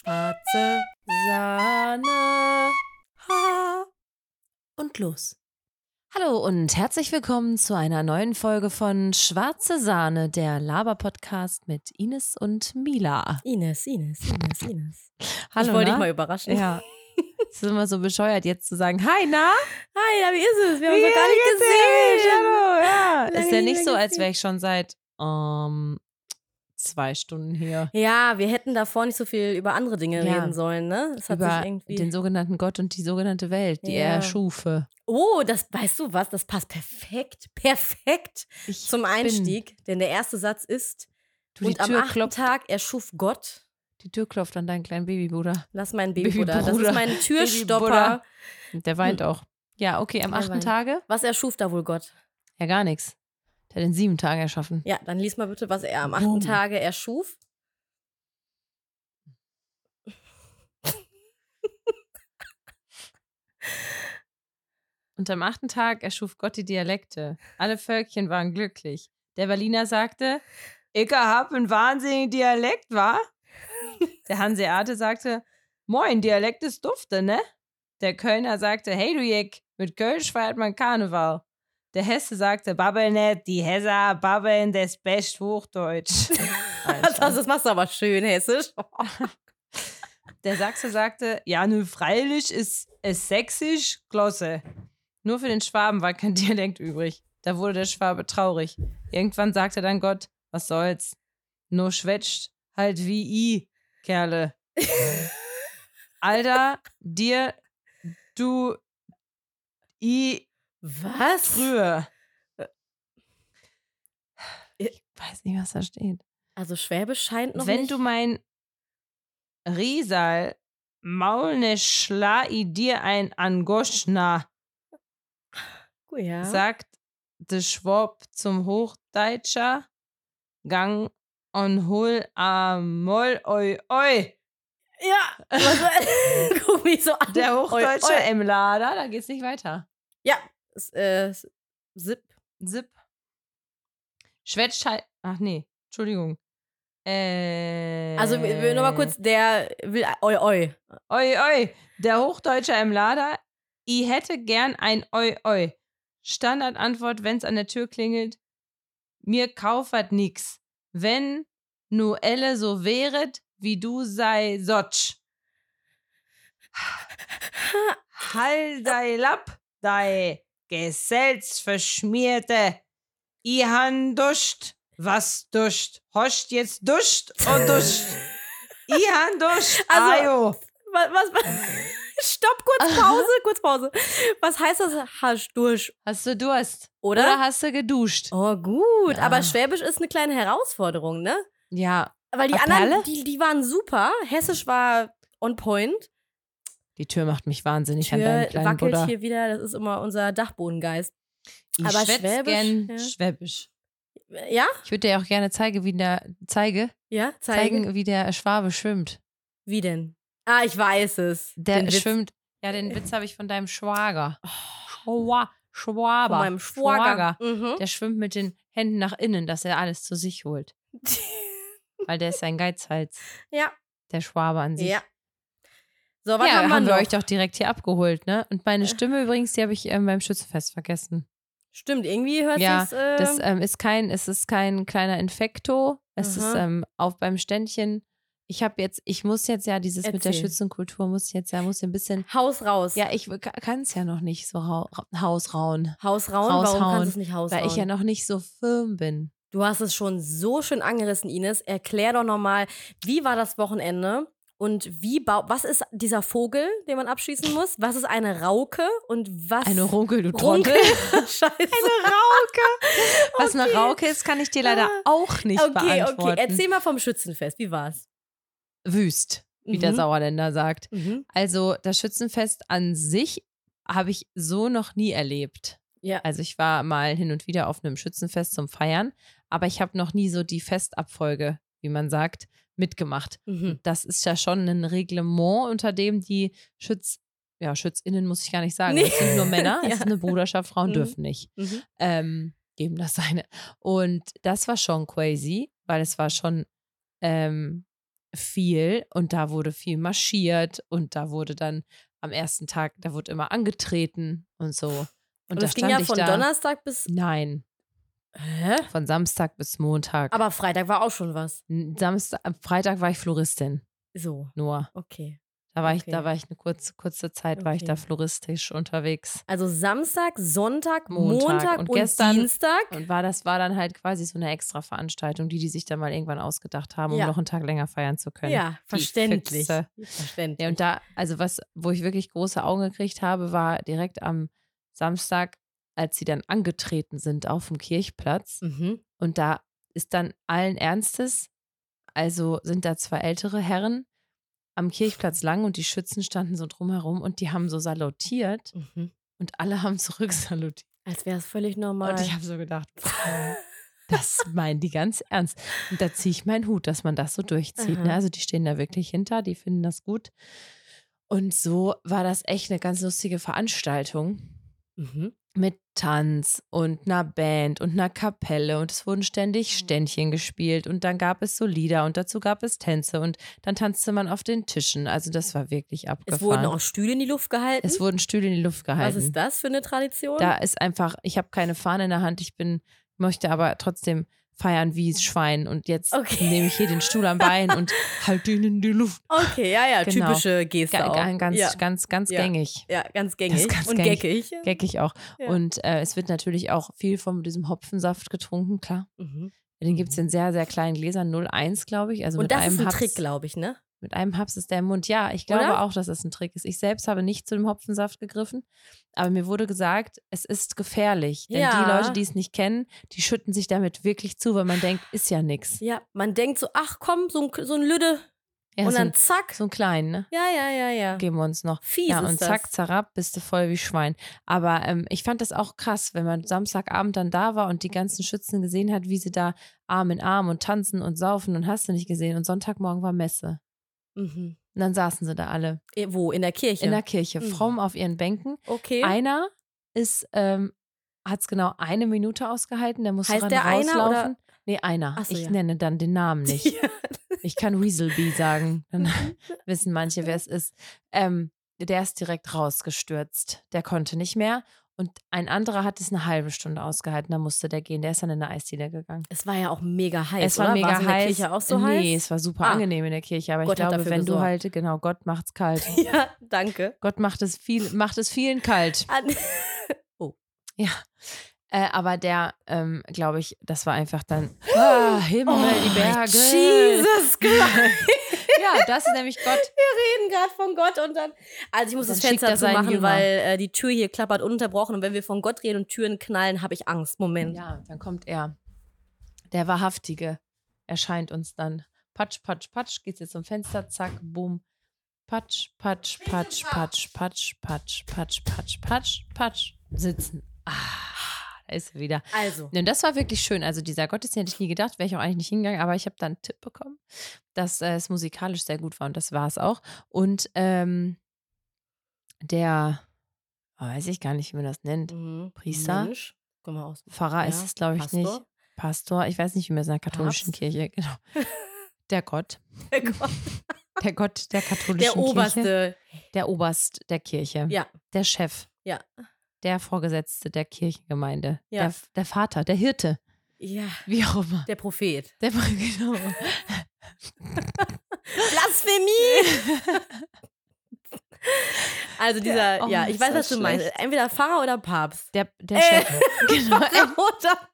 Schwarze Sahne. Ha. Und los. Hallo und herzlich willkommen zu einer neuen Folge von Schwarze Sahne, der Laber-Podcast mit Ines und Mila. Ines, Ines, Ines, Ines. Hallo, ich wollte na? dich mal überraschen. Ja. Es ist immer so bescheuert, jetzt zu sagen, hi, na? Hi, ja, wie ist es? Wir haben uns doch gar nicht gesehen. Hallo, ja. Lange ist ja nicht so, als wäre ich schon seit ähm, zwei Stunden hier. Ja, wir hätten davor nicht so viel über andere Dinge Ja. reden sollen, ne? Das hat über sich irgendwie. den sogenannten Gott und die sogenannte Welt, die Ja. er erschufe. oh, das weißt du was? Das passt perfekt, perfekt Ich zum bin- Einstieg. Denn der erste Satz ist: Du, Und am achten klopft, Tag erschuf Gott. die Tür klopft an deinen kleinen Babybruder. Lass meinen Babybruder. Das Babybruder. ist mein Türstopper. Der weint auch. Ja, okay, am achten. Tage? Was erschuf da wohl Gott? Ja, gar nichts. Der hat in sieben Tagen erschaffen. Ja, dann lies mal bitte, was er am achten Boom. Tage erschuf. Und am achten Tag erschuf Gott die Dialekte. Alle Völkchen waren glücklich. Der Berliner sagte, ich hab einen wahnsinnigen Dialekt, wa? Der Hanseate sagte, moin, Dialekt ist dufte, ne? Der Kölner sagte, hey du Jeck, mit Kölsch feiert man Karneval. Der Hesse sagte, babbel net, die Hesser babbeln des Best Hochdeutsch. Das, das machst du aber schön hessisch. Der Sachse sagte, ja, nö, freilich ist es sächsisch, Glosse. Nur für den Schwaben war kein Dialekt übrig. Da wurde der Schwabe traurig. Irgendwann sagte dann Gott, was soll's? Nur schwätzt halt wie i, Kerle. Alter, dir, du, i, Was? früher. Äh. Ich weiß nicht, was da steht. Also Schwäbisch scheint noch Wenn nicht. du mein Riesal Maulne schlai dir ein Angoschna, ja. sagt de Schwab zum Hochdeitscher, gang und hol a Moll oi oi. ja. Guck mich so an. Der Hochdeutsche Oi, oi. im Lader, da geht's nicht weiter. Ja. Äh. Zip. Schwätzt halt. Ach nee, Entschuldigung. Äh, Also nur mal kurz, der will oi oi. Oi, oi, der Hochdeutscher im Lader. I hätte gern ein Oi, oi. Standardantwort, wenn's an der Tür klingelt. Mir kaufert nix. Wenn nu elle so wäret, wie du sei Sotsch. Hall dei Lapp, dei Geselz verschmierte. I han duscht. Was duscht? Hoscht jetzt duscht und duscht. I han duscht. Also- Ajo. Was, was, was? Stopp, kurz Pause, kurz Pause. Was heißt das? Hasch durch, Hast du Durst? oder? Oder hast du geduscht? oh, gut. Ja. Aber Schwäbisch ist eine kleine Herausforderung, ne? Ja, Weil die A anderen, die, die waren super. Hessisch war on point. Die Tür macht mich wahnsinnig an Tür deinem kleinen wackelt Buddha. hier wieder. Das ist immer unser Dachbodengeist. Ich aber Schwäbisch, gern ja. Schwäbisch. Ja? Ich würde dir auch gerne zeigen, wie der zeige, Ja? Zeigen. zeigen, wie der Schwabe schwimmt. Wie denn? Ah, ich weiß es. Der Den Witz Oh. schwimmt. Ja, den Witz habe ich von deinem Schwager. Schwa Schwaber. Von meinem Schwager. Mhm. Der schwimmt mit den Händen nach innen, dass er alles zu sich holt. Weil der ist ein Geizhals. ja. Der Schwabe an sich. Ja. So, was ja, haben wir noch? euch doch direkt hier abgeholt, ne? Und meine Stimme übrigens, die habe ich ähm, beim Schützenfest vergessen. Stimmt, irgendwie hört Ja, äh, Das ähm, ist kein, es ist kein kleiner Infekto. Es ist Aha. ähm, auf beim Ständchen. Ich habe jetzt, ich muss jetzt ja dieses mit der Erzähl. Schützenkultur muss ich jetzt ja muss ein bisschen. Haus raus. Ja, ich kann es ja noch nicht so ra- hausrauen, Haus rauen? Warum Raushauen, kannst du es nicht hausrauen? weil ich ja noch nicht so firm bin. Du hast es schon so schön angerissen, Ines. Erklär doch nochmal, wie war das Wochenende? Und wie bau was ist dieser Vogel, den man abschießen muss? Was ist eine Rauke? Und was. Eine Runkel, du? Trottel. Scheiße. Eine Rauke. Was eine Okay. Rauke ist, kann ich dir leider Ah. auch nicht Okay, beantworten. okay. Erzähl mal vom Schützenfest. Wie war's? Wüst, wie der Mhm. Sauerländer sagt. Mhm. Also das Schützenfest an sich habe ich so noch nie erlebt. Ja. Also ich war mal hin und wieder auf einem Schützenfest zum Feiern, aber ich habe noch nie so die Festabfolge, wie man sagt, mitgemacht. Mhm. Das ist ja schon ein Reglement, unter dem die Schütz, ja, SchützInnen muss ich gar nicht sagen. Nee. Es sind nur Männer, es Ja. ist eine Bruderschaft, Frauen Mhm. dürfen nicht. Mhm. Ähm, geben das seine. Und das war schon crazy, weil es war schon ähm, viel und da wurde viel marschiert und da wurde dann am ersten Tag, da wurde immer angetreten und so. Und, Und da das ging ja von da. Donnerstag bis. Nein, Hä? von Samstag bis Montag. Aber Freitag war auch schon was. Samstag, am Freitag war ich Floristin, So, nur. okay. Da war ich, Okay. da war ich eine kurze, kurze Zeit, war ich da Okay. floristisch unterwegs. Also Samstag, Sonntag, Montag. Montag, Und und, gestern- Dienstag. Und war das war dann halt quasi so eine extra Veranstaltung, die die sich dann mal irgendwann ausgedacht haben, um Ja. noch einen Tag länger feiern zu können. Ja, verständlich. Verständlich. Ja, und da, also was, wo ich wirklich große Augen gekriegt habe, war direkt am Samstag, als sie dann angetreten sind auf dem Kirchplatz. mhm. Und da ist dann allen Ernstes, also sind da zwei ältere Herren am Kirchplatz lang und die Schützen standen so drumherum und die haben so salutiert Mhm. und alle haben zurücksalutiert. Als wäre es völlig normal. Und ich habe so gedacht, das meinen die ganz ernst. Und da ziehe ich meinen Hut, dass man das so durchzieht. Ne? Also die stehen da wirklich hinter, die finden das gut. Und so war das echt eine ganz lustige Veranstaltung mhm. Mit Tanz und einer Band und einer Kapelle und es wurden ständig Mhm. Ständchen gespielt und dann gab es so Lieder und dazu gab es Tänze und dann tanzte man auf den Tischen. Also das war wirklich abgefahren. Es wurden auch Stühle in die Luft gehalten. es wurden Stühle in die Luft gehalten. Was ist das für eine Tradition? Da ist einfach, ich habe keine Fahne in der Hand, ich bin, möchte aber trotzdem feiern wie das Schwein und jetzt Okay. nehme ich hier den Stuhl am Bein und halte ihn in die Luft. okay, ja, ja, Genau. typische Geste Ga- auch. ga- Ganz, ja. ganz, ganz Ja. gängig. ja, ganz gängig ganz und gängig. geckig. Geckig auch. Ja. Und äh, es wird natürlich auch viel von diesem Hopfensaft getrunken, klar. Mhm. Den gibt es in sehr, sehr kleinen Gläsern, 0,1, glaube ich. Also Und mit das einem ist ein Trick, glaube ich, ne? Mit einem Haps ist der im Mund. Ja, ich glaube Oder? auch, dass das ein Trick ist. Ich selbst habe nicht zu dem Hopfensaft gegriffen, aber mir wurde gesagt, es ist gefährlich. Denn Ja. die Leute, die es nicht kennen, die schütten sich damit wirklich zu, weil man denkt, ist ja nix. Ja, man denkt so, ach komm, so ein, so ein Lüde. Ja, und so, dann ein, zack. so einen kleinen, ne? Ja, ja, ja, ja. Geben wir uns noch. Fies ja, und zack, zerab, bist du voll wie Schwein. Aber ähm, ich fand das auch krass, wenn man Samstagabend dann da war und die ganzen Schützen gesehen hat, wie sie da Arm in Arm und tanzen und saufen und hast du nicht gesehen. Und Sonntagmorgen war Messe. Mhm. Und dann saßen sie da alle Wo? In der Kirche? in der Kirche, Mhm. fromm auf ihren Bänken. okay. Einer ist, ähm, hat es genau eine Minute ausgehalten, der musste Heißt der einer oder- rauslaufen. Nee, einer. So, ich ja. nenne dann den Namen nicht. Ja. Ich kann Weaselbee sagen. Dann wissen manche, wer es ist. Ähm, der ist direkt rausgestürzt. Der konnte nicht mehr. Und ein anderer hat es eine halbe Stunde ausgehalten. Da musste der gehen. Der ist dann in eine Eisdiele gegangen. Es war ja auch mega heiß, es war oder? mega War's in der heiß. Kirche auch so heiß? nee, es war super Ah. angenehm in der Kirche. Aber Gott ich glaube, wenn du gesorgt. halt, genau, Gott macht's kalt. Ja, danke. Gott macht es viel, macht es vielen kalt. An Ja. Äh, aber der, ähm, glaube ich, das war einfach dann, ah, Himmel, die Berge. Oh, Jesus Christ. Ja, das ist nämlich Gott. Wir reden gerade von Gott und dann. Also ich muss Dann das Fenster er zumachen, Jünger. weil äh, die Tür hier klappert ununterbrochen und wenn wir von Gott reden und Türen knallen, habe ich Angst. Moment. Ja, dann kommt er. Der Wahrhaftige erscheint uns dann. Patsch, patsch, patsch, geht's jetzt zum Fenster, zack, boom. Patsch, patsch, patsch, patsch, patsch, patsch, patsch, patsch, patsch, patsch. Sitzen. Ah, ist er wieder. Also. Und das war wirklich schön. Also dieser Gottesdienst hätte ich nie gedacht, wäre ich auch eigentlich nicht hingegangen, aber ich habe da einen Tipp bekommen, dass äh, es musikalisch sehr gut war und das war es auch. Und ähm, der, oh, weiß ich gar nicht, wie man das nennt, Mhm. Priester? Mensch. Aus. Pfarrer Ja, ist es, glaube ich, Pastor? nicht. Pastor, ich weiß nicht, wie man es in der katholischen Papst? Kirche, genau. Der Gott, Der, Gott, der Gott der katholischen der Kirche. Oberste. Der Oberst der Kirche. Ja. Der Chef. Ja. Der Vorgesetzte der Kirchengemeinde. Ja. Der, der Vater, der Hirte, Ja. wie auch immer. Der Prophet. Der, genau. Blasphemie! Also dieser, Der- oh, ja, ich weiß, was du meinst. schlecht. Entweder Pfarrer oder Papst. Der, der Äh, Chef. Genau, oder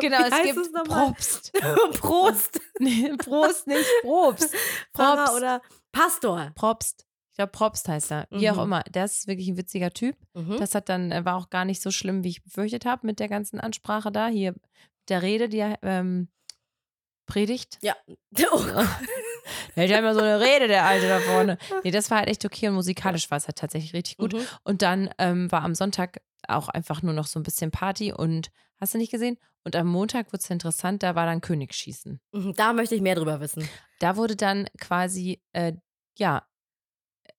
genau es gibt es? Probst. Prost. Nee, Prost, nicht Probst. Pfarrer Probst. oder Pastor. Probst. Ich glaube, Probst heißt er. Wie auch Mhm. immer. Der ist wirklich ein witziger Typ. Mhm. Das hat dann, äh, war auch gar nicht so schlimm, wie ich befürchtet habe mit der ganzen Ansprache da. Hier mit der Rede, die er ähm, predigt. Ja. Oh, Der hat ja immer so eine Rede, der Alte da vorne. Nee, das war halt echt okay und musikalisch war es halt tatsächlich richtig gut. Mhm. Und dann ähm, war am Sonntag auch einfach nur noch so ein bisschen Party und hast du nicht gesehen? Und am Montag wurde es interessant, da war dann Königsschießen. Mhm, Da möchte ich mehr drüber wissen. Da wurde dann quasi, äh, ja,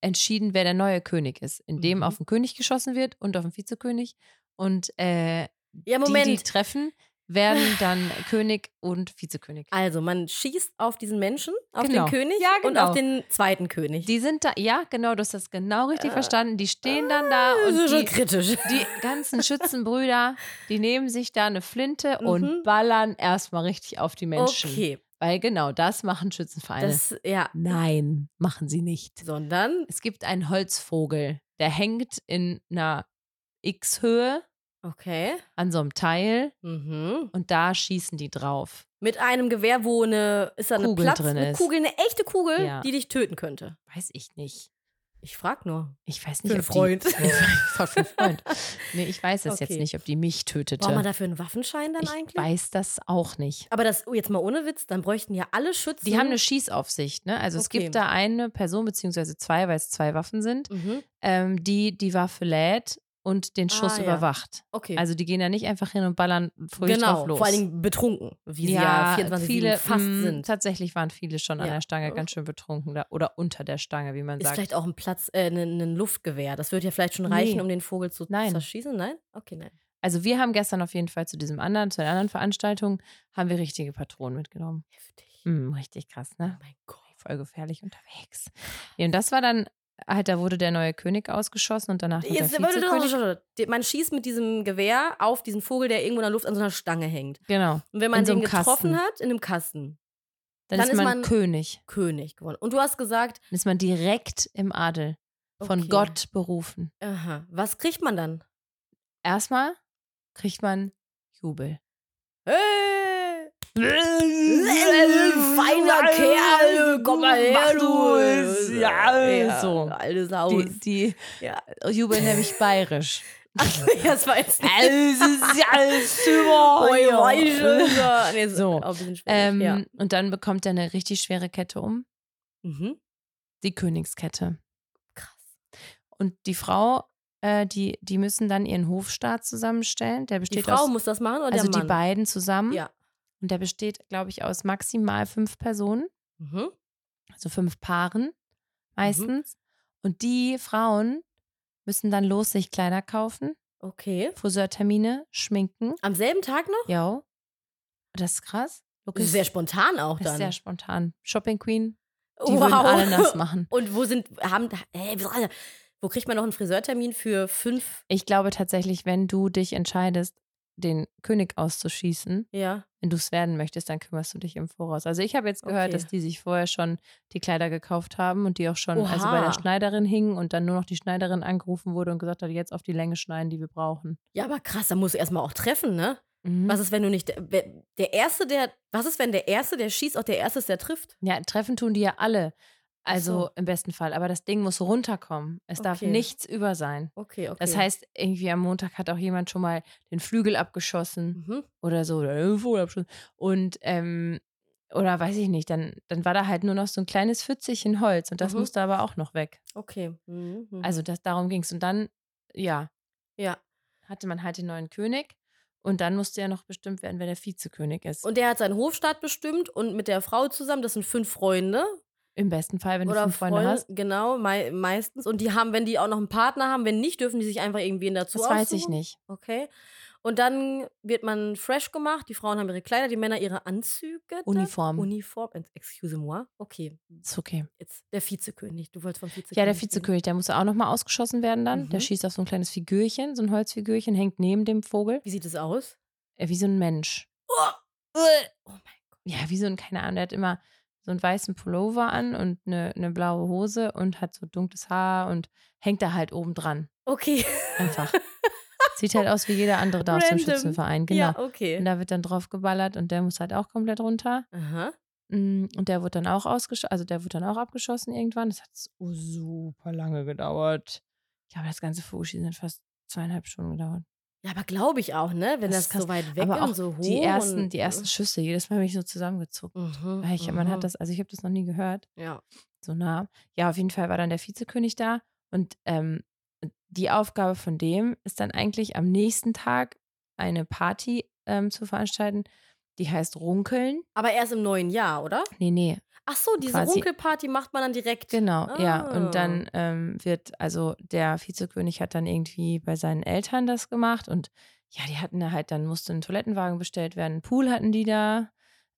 entschieden, wer der neue König ist, indem Mhm. auf den König geschossen wird und auf den Vizekönig. Und äh, Ja, die, Moment. die treffen, werden dann König und Vizekönig. Also, man schießt auf diesen Menschen, auf Genau. den König Ja, und genau. auf den zweiten König. Die sind da, ja, genau, du hast das genau richtig Äh, verstanden. Die stehen dann da das und die, kritisch. die ganzen Schützenbrüder, die nehmen sich da eine Flinte Mhm. und ballern erstmal richtig auf die Menschen. Okay, Weil genau das machen Schützenvereine. das, ja, Nein, machen sie nicht. sondern, Es gibt einen Holzvogel, der hängt in einer X-Höhe okay, an so einem Teil mhm. und da schießen die drauf. mit einem Gewehr, wo eine, ist da eine Kugel Platz, drin eine ist. Kugel, eine echte Kugel, Ja. die dich töten könnte. Weiß ich nicht. Ich frag nur. Ich weiß Für nicht, einen ob Freund. Die, ich frag für einen Freund. Nee, ich weiß es jetzt Okay. nicht, ob die mich tötete. Braucht man dafür einen Waffenschein dann ich eigentlich? weiß das auch nicht. Aber das, oh, jetzt mal ohne Witz, dann bräuchten ja alle Schützen. Die haben eine Schießaufsicht, ne? Also es Okay. gibt da eine Person, beziehungsweise zwei, weil es zwei Waffen sind, Mhm. ähm, die die Waffe lädt und den Schuss Ah, ja. überwacht. Okay. Also die gehen da nicht einfach hin und ballern fröhlich genau, drauf los. vor allen Dingen betrunken, wie sie ja 24 viele, fast mh, sind. Tatsächlich waren viele schon an Ja. der Stange ganz schön betrunken da, oder unter der Stange, wie man Ist sagt. vielleicht auch ein Platz, äh, ein, ein Luftgewehr. Das wird ja vielleicht schon reichen, Nee. um den Vogel zu Nein. zerschießen. Nein? Okay, nein. Also wir haben gestern auf jeden Fall zu diesem anderen, zu der anderen Veranstaltung, haben wir richtige Patronen mitgenommen. Heftig. Hm, richtig krass, Oh ne? mein Gott. Voll gefährlich unterwegs. Ja, und das war dann, halt, da wurde der neue König ausgeschossen und danach der Jetzt, warte, warte, Vizekönig. warte, warte. Die- Man schießt mit diesem Gewehr auf diesen Vogel, der irgendwo in der Luft an so einer Stange hängt. Genau. Und wenn man In so den einem getroffen Kasten. hat, in einem Kasten, Dann, Dann ist ist man, man- König. König gewonnen. Und du hast gesagt, Dann ist man direkt im Adel. Von Okay. Gott berufen. aha, was kriegt man dann? Erstmal kriegt man Jubel. Hey! Feiner Kerl, komm mal her, du. es. Ja, so. Alte Saus. Die, die ja. jubeln nämlich bayerisch. ja, das war jetzt nicht. Alles ist ja alles super. Schöner. Nee, So. Ähm, ja. Und dann bekommt er eine richtig schwere Kette um. Mhm. Die Königskette. Krass. Und die Frau, äh, die, die müssen dann ihren Hofstaat zusammenstellen. Der Die besteht Frau aus, muss das machen oder also der Mann? die beiden zusammen. Ja. Und der besteht, glaube ich, aus maximal fünf Personen, Mhm. also fünf Paaren meistens. Und die Frauen müssen dann los sich Kleider kaufen, Okay. Friseurtermine, schminken. Am selben Tag noch? Ja. Das ist krass. Das ist sehr spontan auch dann. sehr spontan. Shopping Queen, die würden alle das machen. Und wo sind, haben, ey, wo kriegt man noch einen Friseurtermin für fünf? Ich glaube tatsächlich, wenn du dich entscheidest, den König auszuschießen, Ja. wenn du es werden möchtest, dann kümmerst du dich im Voraus. Also ich habe jetzt gehört, Okay. dass die sich vorher schon die Kleider gekauft haben und die auch schon also bei Oha. der Schneiderin hingen und dann nur noch die Schneiderin angerufen wurde und gesagt hat, jetzt auf die Länge schneiden, die wir brauchen. Ja, aber krass, da musst du erstmal auch treffen, ne? Mhm. Was ist, wenn du nicht, der, der Erste, der, was ist, wenn der Erste, der schießt, auch der Erste ist, der trifft? Ja, treffen tun die ja alle. Also so. im besten Fall. Aber das Ding muss runterkommen. Es darf Okay. nichts über sein. Okay, okay. Das heißt, irgendwie am Montag hat auch jemand schon mal den Flügel abgeschossen. mhm. oder so, oder den Vogel abgeschossen. Und, ähm, oder weiß ich nicht, dann, dann war da halt nur noch so ein kleines Pfützchen Holz und das Mhm. musste aber auch noch weg. okay. Mhm. mhm. Also das, darum ging es. Und dann, ja, ja. hatte man halt den neuen König und dann musste ja noch bestimmt werden, wer der Vizekönig ist. Und der hat seinen Hofstaat bestimmt und mit der Frau zusammen, das sind fünf Freunde. Im besten Fall, wenn du oder fünf Freunde Freunde, hast. Genau, mei meistens. Und die haben, wenn die auch noch einen Partner haben, wenn nicht, dürfen die sich einfach irgendwen dazu Das weiß ich aussuchen. nicht. Okay. Und dann wird man fresh gemacht. Die Frauen haben ihre Kleider, die Männer ihre Anzüge. Uniform. Uniform. Excuse-moi. Okay. Ist okay. Jetzt der Vizekönig. Du wolltest vom Vizekönig. Ja, der. Vizekönig, der musste auch nochmal ausgeschossen werden dann. Der Mhm. schießt auf so ein kleines Figürchen, so ein Holzfigürchen, hängt neben dem Vogel. Wie sieht es aus? Äh, Wie so ein Mensch. Oh, oh mein Gott. ja, wie so ein, keine Ahnung, der hat immer so einen weißen Pullover an und eine, eine blaue Hose und hat so dunkles Haar und hängt da halt oben dran. Okay. Einfach. Sieht halt aus wie jeder andere da aus dem. Schützenverein, genau. Ja, okay. Und da wird dann drauf geballert und der muss halt auch komplett runter. Aha. Mm, Und der wird dann auch ausgeschossen, also der wird dann auch abgeschossen irgendwann. Das hat super lange gedauert. Ich glaube, das ganze Vogelschießen hat fast zweieinhalb Stunden gedauert. Ja, aber glaube ich auch, ne? Wenn Das das, so weit weg Aber auch und so hoch. die ersten, die ersten Schüsse, jedes Mal bin ich so zusammengezuckt. Mhm, Ich, man mhm. hat das, also ich habe das noch nie gehört. Ja. so nah. Ja, auf jeden Fall war dann der Vizekönig da und ähm, die Aufgabe von dem ist dann eigentlich am nächsten Tag eine Party ähm, zu veranstalten, die heißt Runkeln. Aber erst im neuen Jahr, oder? Nee, nee, Ach so, diese Quasi- Runkelparty macht man dann direkt. genau, ja. Ah. Und dann ähm, wird, also der Vizekönig hat dann irgendwie bei seinen Eltern das gemacht und ja, die hatten da halt, dann musste ein Toilettenwagen bestellt werden, einen Pool hatten die da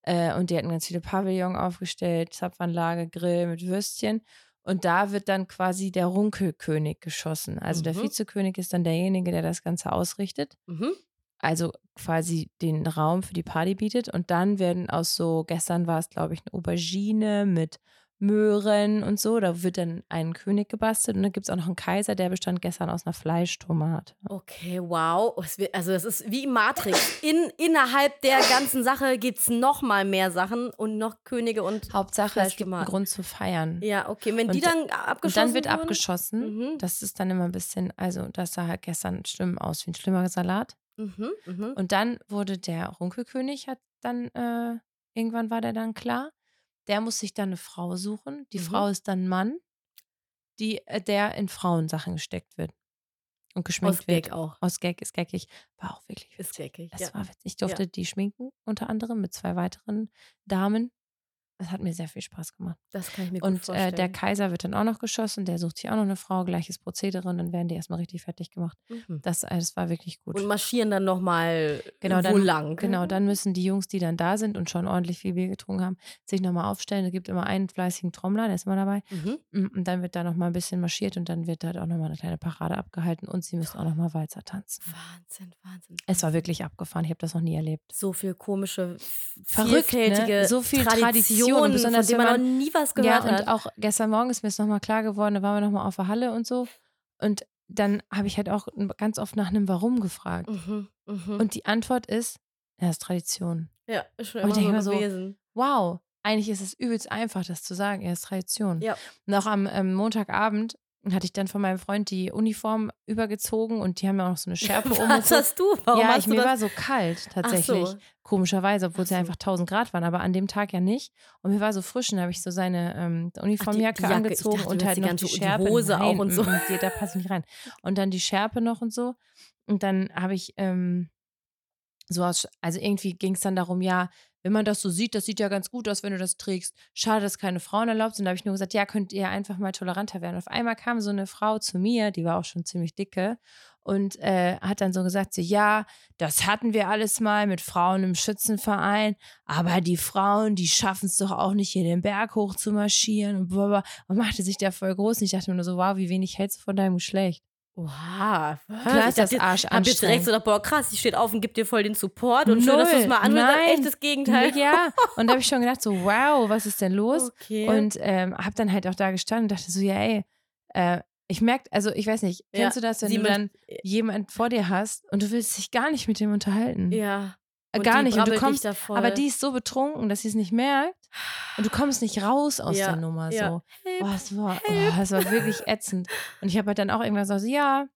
äh, und die hatten ganz viele Pavillon aufgestellt, Zapfanlage, Grill mit Würstchen. Und da wird dann quasi der Runkelkönig geschossen. Also der Mhm. Vizekönig ist dann derjenige, der das Ganze ausrichtet. Mhm. Also quasi den Raum für die Party bietet. Und dann werden aus so, gestern war es, glaube ich, eine Aubergine mit Möhren und so. Da wird dann ein König gebastelt. Und dann gibt es auch noch einen Kaiser, der bestand gestern aus einer Fleischtomate. Okay, wow. Also es ist wie Matrix. In, innerhalb der ganzen Sache gibt es noch mal mehr Sachen und noch Könige und Hauptsache, es gibt einen. Grund zu feiern. ja, okay. Wenn die Und- dann Und abgeschossen dann wird abgeschossen. Mhm. Das ist dann immer ein bisschen, also das sah halt gestern schlimm aus, wie ein schlimmer Salat. Mhm, mhm. Und dann wurde der Runkelkönig, hat dann, äh, irgendwann war der dann klar. Der muss sich dann eine Frau suchen. Die Mhm. Frau ist dann ein Mann, die, äh, der in Frauensachen gesteckt wird. Und geschminkt Aus wird. Gag auch. Aus Gag ist gaggig. War auch wirklich Ist witzig. gaggig, Das ja. war witzig. Ich durfte die schminken, unter anderem mit zwei weiteren Damen. Das hat mir sehr viel Spaß gemacht. Das kann ich mir gut Und äh, vorstellen. der Kaiser wird dann auch noch geschossen, der sucht sich auch noch eine Frau, gleiches Prozedere und dann werden die erstmal richtig fertig gemacht. Mhm. Das, äh, das war wirklich gut. Und marschieren dann noch mal Genau, dann, lang. genau, dann müssen die Jungs, die dann da sind und schon ordentlich viel Bier getrunken haben, sich nochmal aufstellen. Es gibt immer einen fleißigen Trommler, der ist immer dabei. Mhm. Mm, Und dann wird da nochmal ein bisschen marschiert und dann wird da auch nochmal eine kleine Parade abgehalten und sie müssen auch nochmal Walzer tanzen. Wahnsinn, Wahnsinn. Es war wirklich abgefahren, ich habe das noch nie erlebt. so viel komische, f- Verrückt, ne? So viel Traditionen, Tradition, besonders von denen man man- noch nie was Ja, gehört und hat. auch gestern Morgen ist mir es nochmal klar geworden, da waren wir nochmal auf der Halle und so. Und dann habe ich halt auch ganz oft nach einem Warum gefragt. Mhm, mhm. Und die Antwort ist, ja, ist Tradition. ja, ist schon und immer ich so gewesen. Wow, eigentlich ist es übelst einfach, das zu sagen, ja, das ist Tradition. Ja. Und auch am ähm, Montagabend hatte ich dann von meinem Freund die Uniform übergezogen und die haben ja auch noch so eine Schärpe um. und Was hast du? Warum ja, ich, mir das? war so kalt tatsächlich. so. Komischerweise, obwohl es ja Ach so. einfach 1000 Grad waren, aber an dem Tag ja nicht. Und mir war so frisch und da habe ich so seine ähm, Uniformjacke die Jacke. Ich angezogen dachte, und halt die noch ganze- die die Schärpe. Hose auch Nein, und so. mm, die- da passt nicht rein. Und dann die Schärpe noch und so. Und dann habe ich ähm, so aus, also irgendwie ging es dann darum, ja, wenn man das so sieht, das sieht ja ganz gut aus, wenn du das trägst. Schade, dass keine Frauen erlaubt sind. Da habe ich nur gesagt, ja, könnt ihr einfach mal toleranter werden. Auf einmal kam so eine Frau zu mir, die war auch schon ziemlich dicke und äh, hat dann so gesagt, so, ja, das hatten wir alles mal mit Frauen im Schützenverein, aber die Frauen, die schaffen es doch auch nicht, hier den Berg hoch zu marschieren und und machte sich da voll groß. Und ich dachte mir nur so, wow, wie wenig hältst du von deinem Geschlecht? Wow. Klar ist das Arsch Hab jetzt direkt so gedacht, boah, krass, die steht auf und gibt dir voll den Support und schön, dass du es Null. mal anhörst. Echt das Gegenteil. Ja, und da habe ich schon gedacht, so, wow, was ist denn los? Okay. Und ähm, habe dann halt auch da gestanden und dachte so, ja, ey, äh, ich merke, also ich weiß nicht, Ja, kennst du das, wenn du dann jemand vor dir hast und du willst dich gar nicht mit dem unterhalten? ja. Äh, Und gar nicht. Und du kommst, aber die ist so betrunken, dass sie es nicht merkt und du kommst nicht raus aus Ja, der Nummer ja. so. Boah, es war, oh, es war wirklich ätzend. Und ich habe halt dann auch irgendwann gesagt, so, ja,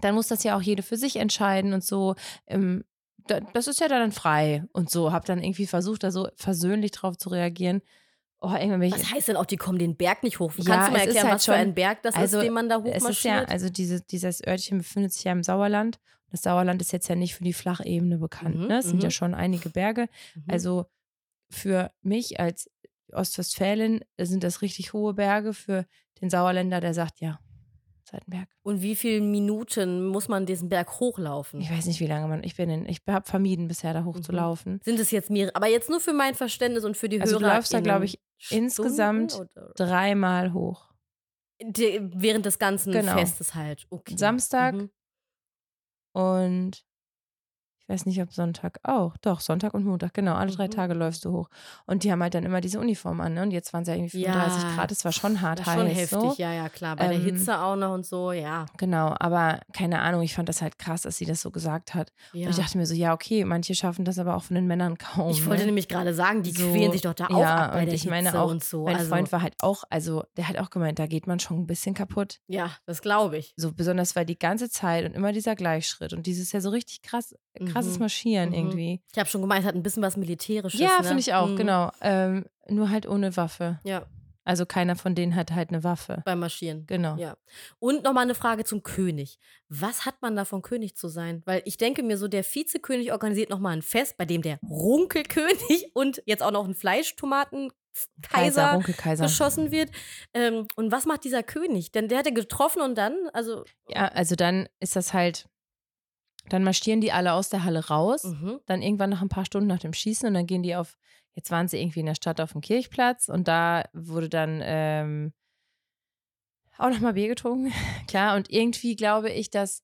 dann muss das ja auch jede für sich entscheiden und so. Ähm, da- das ist ja dann frei und so. Habe dann irgendwie versucht, da so versöhnlich drauf zu reagieren. Oh. Was heißt denn auch, die kommen den Berg nicht hoch? Ja, Kannst du mal erklären, halt was für ein Berg das also, ist, den man da es ist ja, hochmarschiert? also diese, dieses Örtchen befindet sich ja im Sauerland. Das Sauerland ist jetzt ja nicht für die Flachebene bekannt. Mhm, ne? Es sind ja mhm. schon einige Berge. Mhm. Also für mich als Ostwestfälin sind das richtig hohe Berge. Für den Sauerländer, der sagt, ja, ist halt ein Berg. Und wie viele Minuten muss man diesen Berg hochlaufen? Ich weiß nicht, wie lange man. Ich bin in, ich habe vermieden, bisher da Mhm. hochzulaufen. Sind es jetzt mehrere? Aber jetzt nur für mein Verständnis und für die Also du Hörer. läufst da, glaube ich, insgesamt Dreimal hoch. Die, während des ganzen Genau. Festes halt. Okay. Samstag Mhm. Und ich weiß nicht, ob Sonntag auch. Doch, Sonntag und Montag, genau. Alle drei Mhm. Tage läufst du hoch. Und die haben halt dann immer diese Uniform an. Ne? Und jetzt waren es ja irgendwie 35 Ja, Grad. Es war schon hart Das heiß. schon heftig, so. ja, ja, klar. Bei der Ähm, Hitze auch noch und so, ja. Genau, aber keine Ahnung, ich fand das halt krass, dass sie das so gesagt hat. ja. Und ich dachte mir so, ja, okay, manche schaffen das aber auch von den Männern kaum. Ich wollte ne? nämlich gerade sagen, die So, quälen sich doch da auch ja, ab bei und der ich meine Hitze auch, und so. Mein also, Freund war halt auch, also der hat auch gemeint, da geht man schon ein bisschen kaputt. ja, das glaube ich. So besonders, weil die ganze Zeit und immer dieser Gleichschritt und dieses ja so richtig krass, krasses Mhm, Marschieren mhm. irgendwie. Ich habe schon gemeint, hat ein bisschen was Militärisches. Ja, ne? finde ich auch, Mhm. genau. Ähm, nur halt ohne Waffe. Ja, Also keiner von denen hat halt eine Waffe. beim Marschieren. Genau. Ja. Und nochmal eine Frage zum König. Was hat man davon, König zu sein? Weil ich denke mir so, der Vizekönig organisiert nochmal ein Fest, bei dem der Runkelkönig und jetzt auch noch ein Fleischtomaten Kaiser Runkelkaiser. geschossen wird. Ähm, und was macht dieser König? Denn der hat er getroffen und dann, also Ja, also dann ist das halt, Dann marschieren die alle aus der Halle raus. Mhm. Dann irgendwann nach ein paar Stunden nach dem Schießen und dann gehen die auf, jetzt waren sie irgendwie in der Stadt auf dem Kirchplatz und da wurde dann ähm, auch nochmal Bier getrunken. Klar, und irgendwie glaube ich, dass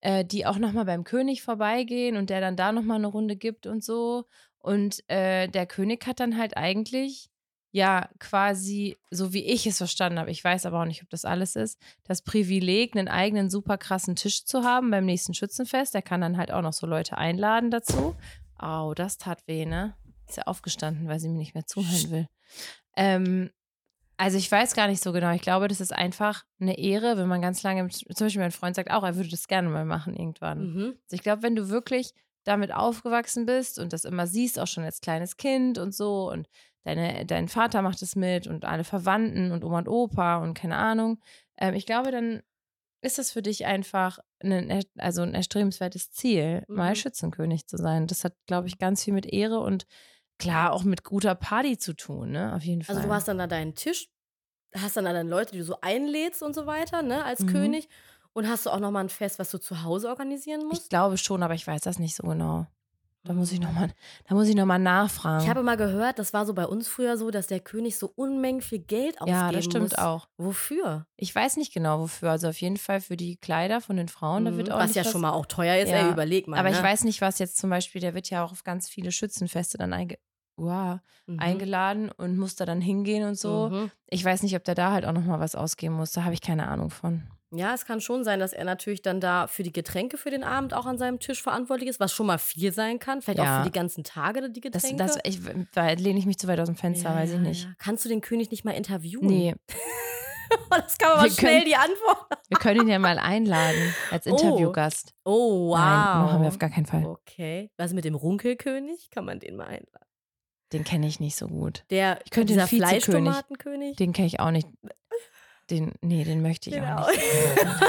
äh, die auch nochmal beim König vorbeigehen und der dann da nochmal eine Runde gibt und so. Und äh, der König hat dann halt eigentlich ja quasi, so wie ich es verstanden habe, ich weiß aber auch nicht, ob das alles ist, das Privileg, einen eigenen super krassen Tisch zu haben beim nächsten Schützenfest. Der kann dann halt auch noch so Leute einladen dazu. Au, das tat weh, ne? Ist ja aufgestanden, weil sie mir nicht mehr zuhören will. Ähm, also ich weiß gar nicht so genau. Ich glaube, das ist einfach eine Ehre, wenn man ganz lange, zum Beispiel mein Freund sagt auch, er würde das gerne mal machen irgendwann. Mhm. Also ich glaube, wenn du wirklich damit aufgewachsen bist und das immer siehst, auch schon als kleines Kind und so und deine, dein Vater macht es mit und alle Verwandten und Oma und Opa und keine Ahnung, ähm, ich glaube, dann ist das für dich einfach ein, also ein erstrebenswertes Ziel, Mhm. mal Schützenkönig zu sein. Das hat, glaube ich, ganz viel mit Ehre und klar auch mit guter Party zu tun, ne? Auf jeden Fall. Also du hast dann da deinen Tisch, hast dann da deine Leute, die du so einlädst und so weiter, ne, als Mhm. König. Und hast du auch nochmal ein Fest, was du zu Hause organisieren ich musst? glaube schon, aber ich weiß das nicht so genau. Da muss ich nochmal, da muss ich noch nachfragen. Ich habe mal gehört, das war so bei uns früher so, dass der König so Unmengen viel Geld ausgeben ja, das stimmt muss. auch. Wofür? Ich weiß nicht genau wofür. Also auf jeden Fall für die Kleider von den Frauen. Da Mhm. wird auch was ja schon mal auch teuer ist, Ja. ey, überleg mal. Aber ich ne? weiß nicht, was jetzt zum Beispiel, der wird ja auch auf ganz viele Schützenfeste dann einge wow, Mhm. eingeladen und muss da dann hingehen und so. Mhm. Ich weiß nicht, ob der da halt auch nochmal was ausgeben muss. Da habe ich keine Ahnung von. Ja, es kann schon sein, dass er natürlich dann da für die Getränke für den Abend auch an seinem Tisch verantwortlich ist, was schon mal viel sein kann. Vielleicht auch Ja. für die ganzen Tage die Das, Getränke. das, ich, da lehne ich mich zu weit aus dem Fenster, Ja, weiß ich nicht. ja. Kannst du den König nicht mal interviewen? Nee, das kann man mal Wir schnell können- die Antwort. wir können ihn ja mal einladen als Oh. Interviewgast. Oh, wow. Nein, machen wir auf gar keinen Fall. Okay. Was mit dem Runkelkönig? Kann man den mal einladen? Den kenne ich nicht so gut. Der, Ich könnte dieser Fleischtomatenkönig? Den kenne ich auch nicht. Den, nee, den möchte ich Genau. auch nicht.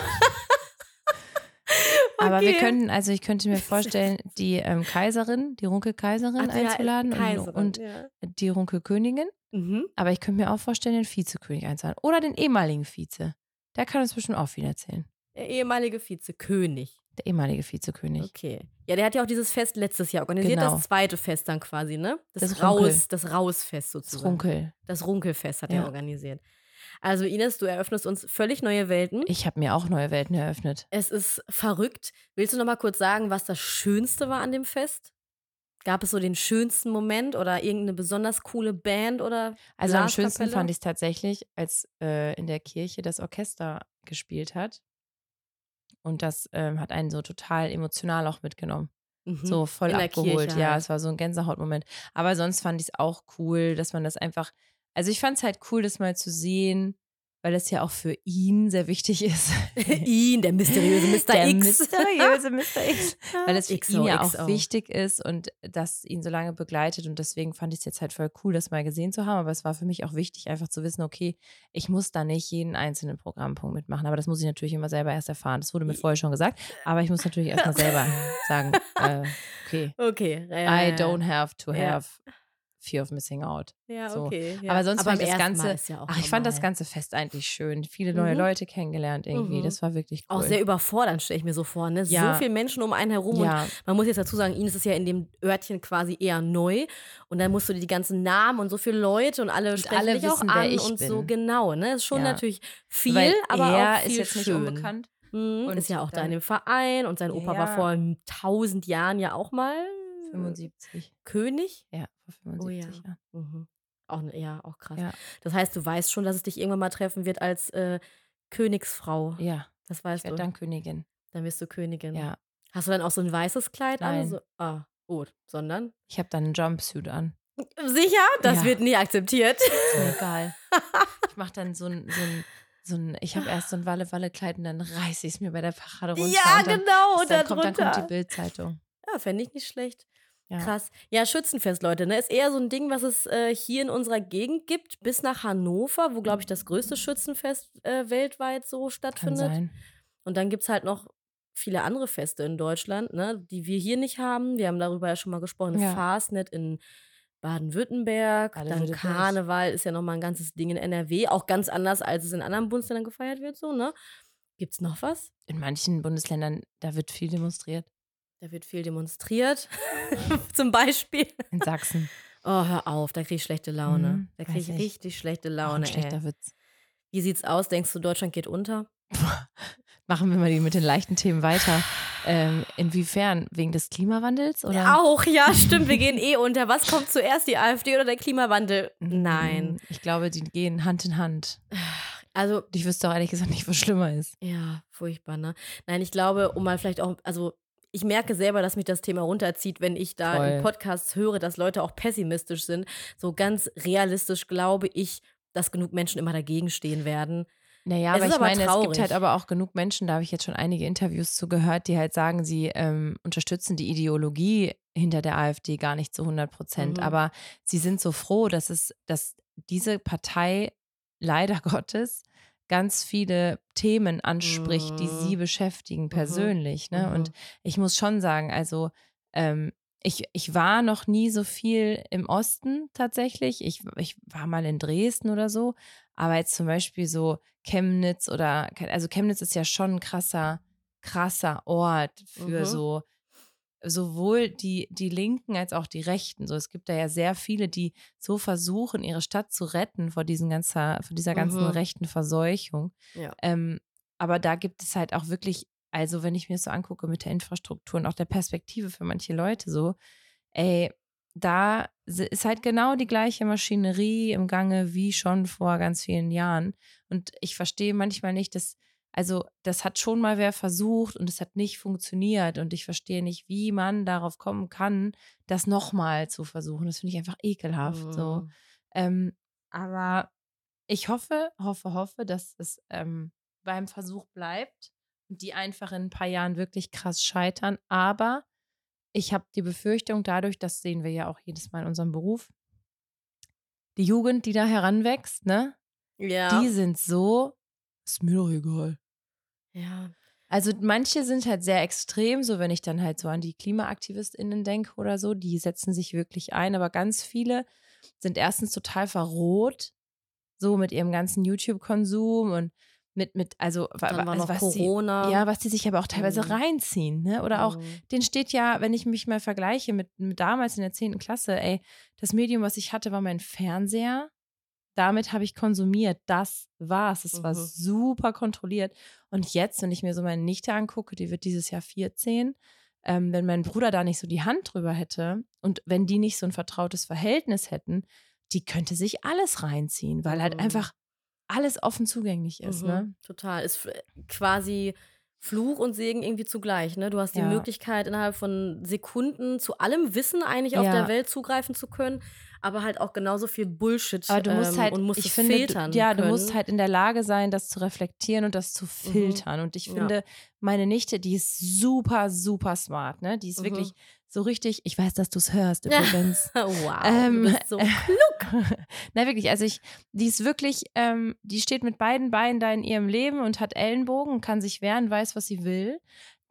Aber wir könnten, also ich könnte mir vorstellen, die ähm, Kaiserin, die Runkelkaiserin Ach, ja, einzuladen Kaiserin, und, ja. und die Runkelkönigin. Mhm. Aber ich könnte mir auch vorstellen, den Vizekönig einzuladen. Oder den ehemaligen Vize. Der kann uns bestimmt auch viel erzählen. Der ehemalige Vizekönig. Der ehemalige Vizekönig. Okay. Ja, der hat ja auch dieses Fest letztes Jahr organisiert, Genau. das zweite Fest dann quasi, ne? Das, Das Runkel. Raus, das Rausfest Das sozusagen. Runkel. Das Runkelfest hat Ja. er organisiert. Also Ines, du eröffnest uns völlig neue Welten. Ich habe mir auch neue Welten eröffnet. Es ist verrückt. Willst du noch mal kurz sagen, was das Schönste war an dem Fest? Gab es so den schönsten Moment oder irgendeine besonders coole Band oder Also am schönsten fand ich es tatsächlich, als äh, in der Kirche das Orchester gespielt hat. Und das ähm, hat einen so total emotional auch mitgenommen. Mhm. So voll In abgeholt. Kirche ja, halt. es war so ein Gänsehautmoment. Aber sonst fand ich es auch cool, dass man das einfach. Also ich fand es halt cool, das mal zu sehen, weil das ja auch für ihn sehr wichtig ist. ihn, der mysteriöse Mr. Der X. mysteriöse Mr. X. Weil es für XO, ihn ja auch XO. wichtig ist und das ihn so lange begleitet. Und deswegen fand ich es jetzt halt voll cool, das mal gesehen zu haben. Aber es war für mich auch wichtig, einfach zu wissen, okay, ich muss da nicht jeden einzelnen Programmpunkt mitmachen. Aber das muss ich natürlich immer selber erst erfahren. Das wurde mir vorher schon gesagt. Aber ich muss natürlich erstmal selber sagen, äh, okay, Okay. I ja, don't have to Ja. Fear of missing out. Ja, so. okay. Ja. Aber sonst Aber fand ich das Ganze, ja auch ach, ich fand das ganze Fest eigentlich schön. Viele neue Mhm. Leute kennengelernt irgendwie. Mhm. Das war wirklich cool. Auch sehr überfordernd, stelle ich mir so vor. Ne? Ja. So viele Menschen um einen herum. Und man muss jetzt dazu sagen, Ines ist ja in dem Örtchen quasi eher neu. Und dann musst du dir die ganzen Namen und so viele Leute und alle sprechen alle dich auch wissen, wer an ich und so bin. genau. Ne? Ist schon natürlich viel, weil aber er auch viel ist jetzt nicht schön. unbekannt. Mhm, Und ist ja auch da in dem Verein und sein Opa war vor tausend Jahren ja auch mal 75. König. Ja, vor 75 Oh ja. Jahren. Mhm. Auch, ja, auch krass. Ja. Das heißt, du weißt schon, dass es dich irgendwann mal treffen wird als äh, Königsfrau. Ja, Das ich weißt werde du. dann Königin. Dann wirst du Königin. Ja, Hast du dann auch so ein weißes Kleid an? Nein. So, ah, gut. Sondern? ich habe dann einen Jumpsuit an. Sicher? Das Ja. wird nie akzeptiert. Ist mir egal. Ich mache dann so ein, so ein, so ein ich habe erst so ein Walle-Walle-Kleid und dann reiße ich es mir bei der Parade runter. ja, und dann, genau. Und dann, kommt, dann kommt die. Bildzeitung. Ja, fände ich nicht schlecht. Ja. Krass. Ja, Schützenfest, Leute, ne? Ist eher so ein Ding, was es äh, hier in unserer Gegend gibt, bis nach Hannover, wo, glaube ich, das größte Schützenfest äh, weltweit so Kann stattfindet. sein. Und dann gibt es halt noch viele andere Feste in Deutschland, ne, die wir hier nicht haben. Wir haben darüber ja schon mal gesprochen. Ja. Fastnet in Baden-Württemberg. Dann. Karneval ist ja nochmal ein ganzes Ding in NRW. Auch ganz anders, als es in anderen Bundesländern gefeiert wird, so, ne? Gibt's noch was? In manchen Bundesländern, da wird viel demonstriert. Da wird viel demonstriert. Zum Beispiel. In Sachsen. Oh, hör auf, da krieg ich schlechte Laune. Mhm, da krieg ich richtig schlechte Auch Laune. schlechter ey. Witz. Wie sieht's aus? Denkst du, Deutschland geht unter? Machen wir mal die mit den leichten Themen weiter. Ähm, inwiefern? Wegen des Klimawandels? Oder? Auch, ja, stimmt. Wir gehen eh unter. Was kommt zuerst, die AfD oder der Klimawandel? Nein. Mm, Ich glaube, die gehen Hand in Hand. Also, ich wüsste auch ehrlich gesagt nicht, was schlimmer ist. ja, furchtbar, ne? Nein, ich glaube, um mal vielleicht auch, also ich merke selber, dass mich das Thema runterzieht, wenn ich da Voll. in Podcasts höre, dass Leute auch pessimistisch sind. So ganz realistisch glaube ich, dass genug Menschen immer dagegen stehen werden. Naja, Es aber ich aber meine, es gibt traurig. halt aber auch genug Menschen, da habe ich jetzt schon einige Interviews zu gehört, die halt sagen, sie ähm, unterstützen die Ideologie hinter der AfD gar nicht zu 100 Prozent. Mhm. Aber sie sind so froh, dass es, dass diese Partei leider Gottes ganz viele Themen anspricht, die sie Mhm. beschäftigen persönlich. Ne? Mhm. Und ich muss schon sagen, also ähm, ich, ich war noch nie so viel im Osten tatsächlich. Ich, ich war mal in Dresden oder so. Aber jetzt zum Beispiel so Chemnitz oder, also Chemnitz ist ja schon ein krasser, krasser Ort für Mhm. so sowohl die, die Linken als auch die Rechten. So, es gibt da ja sehr viele, die so versuchen, ihre Stadt zu retten vor, diesen ganzer, vor dieser ganzen Mhm. rechten Verseuchung. Ja. Ähm, aber da gibt es halt auch wirklich, also wenn ich mir das so angucke mit der Infrastruktur und auch der Perspektive für manche Leute so, ey, da ist halt genau die gleiche Maschinerie im Gange wie schon vor ganz vielen Jahren. Und ich verstehe manchmal nicht, dass, also das hat schon mal wer versucht und es hat nicht funktioniert. Und ich verstehe nicht, wie man darauf kommen kann, das nochmal zu versuchen. Das finde ich einfach ekelhaft. So. Mhm. Ähm, aber ich hoffe, hoffe, hoffe, dass es ähm, beim Versuch bleibt und die einfach in ein paar Jahren wirklich krass scheitern. Aber ich habe die Befürchtung, dadurch, das sehen wir ja auch jedes Mal in unserem Beruf, die Jugend, die da heranwächst, ne, Ja. die sind so, ist mir doch egal. Ja. Also manche sind halt sehr extrem, so wenn ich dann halt so an die KlimaaktivistInnen denke oder so, die setzen sich wirklich ein, aber ganz viele sind erstens total verroht, so mit ihrem ganzen YouTube-Konsum und mit, mit, also, Dann war also noch was Corona. Die, ja, was die sich aber auch teilweise Mhm. reinziehen, ne? Oder auch, Mhm. den steht ja, wenn ich mich mal vergleiche mit, mit damals in der 10. Klasse, ey, das Medium, was ich hatte, war mein Fernseher. Damit habe ich konsumiert. Das war's. Es war Mhm. super kontrolliert. Und jetzt, wenn ich mir so meine Nichte angucke, die wird dieses Jahr 14, ähm, wenn mein Bruder da nicht so die Hand drüber hätte und wenn die nicht so ein vertrautes Verhältnis hätten, die könnte sich alles reinziehen, weil halt Mhm. einfach alles offen zugänglich ist, Mhm, ne? Total. Ist f- quasi Fluch und Segen irgendwie zugleich. Ne? Du hast die Ja. Möglichkeit, innerhalb von Sekunden zu allem Wissen eigentlich auf Ja. der Welt zugreifen zu können, aber halt auch genauso viel Bullshit Aber du musst ähm, halt, und musst ich finde, filtern. du, ja, können. du musst halt in der Lage sein, das zu reflektieren und das zu filtern. Und ich Ja. finde, meine Nichte, die ist super, super smart, ne? Die ist Mhm. wirklich so richtig, ich weiß, dass du es hörst übrigens. wow, Ähm, du bist so Na wirklich, also ich, die ist wirklich, ähm, die steht mit beiden Beinen da in ihrem Leben und hat Ellenbogen und kann sich wehren, weiß, was sie will.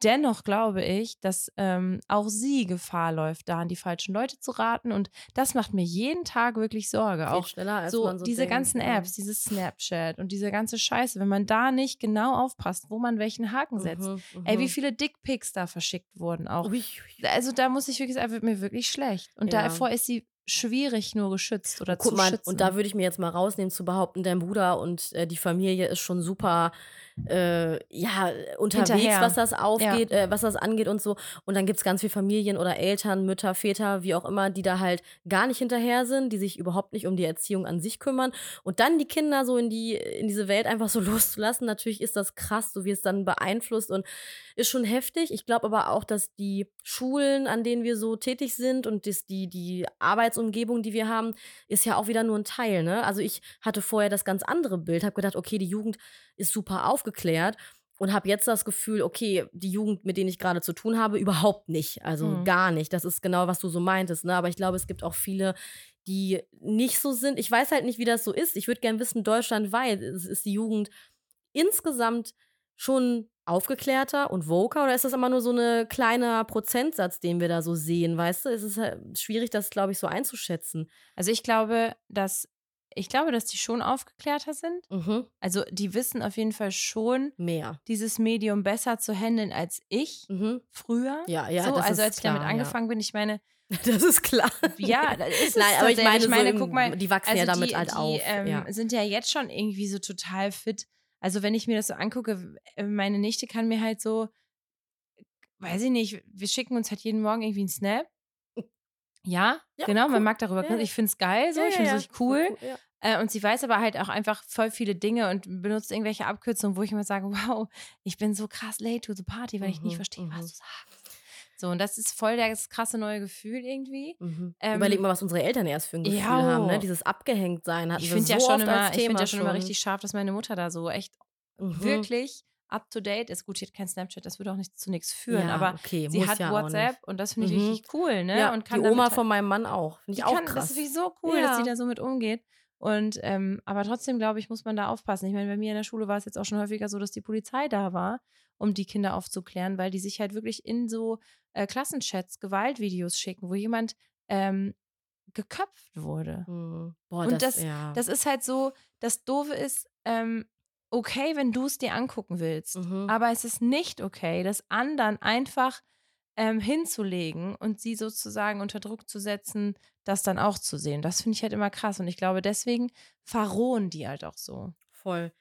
Dennoch glaube ich, dass ähm, auch sie Gefahr läuft, da an die falschen Leute zu raten. Und das macht mir jeden Tag wirklich Sorge. viel Auch schneller, als so, man so diese denkt, ganzen ja. Apps, dieses Snapchat und diese ganze Scheiße, wenn man da nicht genau aufpasst, wo man welchen Haken setzt. Mhm, Ey, wie mhm. viele Dickpics da verschickt wurden auch. Ui, ui. Also da muss ich wirklich sagen, wird mir wirklich schlecht. Und Ja. davor ist sie schwierig nur geschützt oder Guck zu mal, schützen. und da würde ich mir jetzt mal rausnehmen zu behaupten, dein Bruder und äh, die Familie ist schon super äh, ja, unterwegs, Hinterher. was das aufgeht, äh, was das angeht und so. Und dann gibt es ganz viele Familien oder Eltern, Mütter, Väter, wie auch immer, die da halt gar nicht hinterher sind, die sich überhaupt nicht um die Erziehung an sich kümmern. Und dann die Kinder so in die, in diese Welt einfach so loszulassen, natürlich ist das krass, so wie es dann beeinflusst und ist schon heftig. Ich glaube aber auch, dass die Schulen, an denen wir so tätig sind und das, die, die Arbeitsumgebung, die wir haben, ist ja auch wieder nur ein Teil. Ne? Also ich hatte vorher das ganz andere Bild, habe gedacht, okay, die Jugend ist super aufgeklärt und habe jetzt das Gefühl, okay, die Jugend, mit denen ich gerade zu tun habe, überhaupt nicht. Also Mhm. gar nicht. Das ist genau, was du so meintest. Ne? Aber ich glaube, es gibt auch viele, die nicht so sind. Ich weiß halt nicht, wie das so ist. Ich würde gerne wissen, deutschlandweit ist, ist die Jugend insgesamt schon aufgeklärter und woker oder ist das immer nur so ein kleiner Prozentsatz, den wir da so sehen, weißt du? Es ist halt schwierig, das, glaube ich, so einzuschätzen. Also ich glaube, dass ich glaube, dass die schon aufgeklärter sind. Mhm. Also die wissen auf jeden Fall schon, Mehr. dieses Medium besser zu handeln als ich Mhm. früher. Ja, ja, so, also als ich damit klar, angefangen bin, ich meine, Ja. Das ist klar. ja, das ist es Nein, aber ich meine, ich meine so guck mal, die wachsen also ja damit die, halt die, auf. Ähm, ja. sind ja jetzt schon irgendwie so total fit. Also wenn ich mir das so angucke, äh, meine Nichte kann mir halt so, weiß ich nicht, wir schicken uns halt jeden Morgen irgendwie einen Snap. Ja, Ja, genau, cool. man mag darüber. Ja. Ich finde es geil so, ich finde es richtig cool. Ja. Äh, und sie weiß aber halt auch einfach voll viele Dinge und benutzt irgendwelche Abkürzungen, wo ich immer sage, wow, ich bin so krass late to the party, weil ich nicht Mhm, verstehe, mhm. was du sagst. So, und das ist voll das krasse neue Gefühl irgendwie. Mhm. Ähm, Überleg mal, was unsere Eltern erst für ein Gefühl ja. haben. Ne? Dieses Abgehängtsein hatten Ich wir finde so ja schon oft immer, ich Thema finde ja schon immer schon. richtig scharf, dass meine Mutter da so echt Mhm. wirklich up to date ist. Gut, sie hat kein Snapchat, das würde auch nicht zu nichts führen, ja, aber okay, sie hat ja WhatsApp und das finde ich Mhm. richtig cool, ne? Ja, und kann die Oma von meinem Mann auch. Finde ich auch kann, krass. Das ist wie so cool, dass sie da so mit umgeht. Und ähm, aber trotzdem glaube ich, muss man da aufpassen. Ich meine, bei mir in der Schule war es jetzt auch schon häufiger so, dass die Polizei da war, um die Kinder aufzuklären, weil die sich halt wirklich in so äh, Klassenchats Gewaltvideos schicken, wo jemand ähm, geköpft wurde. Mhm. Boah, Und das, das- ja. Das ist halt so, das Doofe ist, ähm, okay, wenn du es dir angucken willst, Mhm. aber es ist nicht okay, das anderen einfach ähm, hinzulegen und sie sozusagen unter Druck zu setzen, das dann auch zu sehen. Das finde ich halt immer krass und ich glaube, deswegen verrohen die halt auch so. Voll.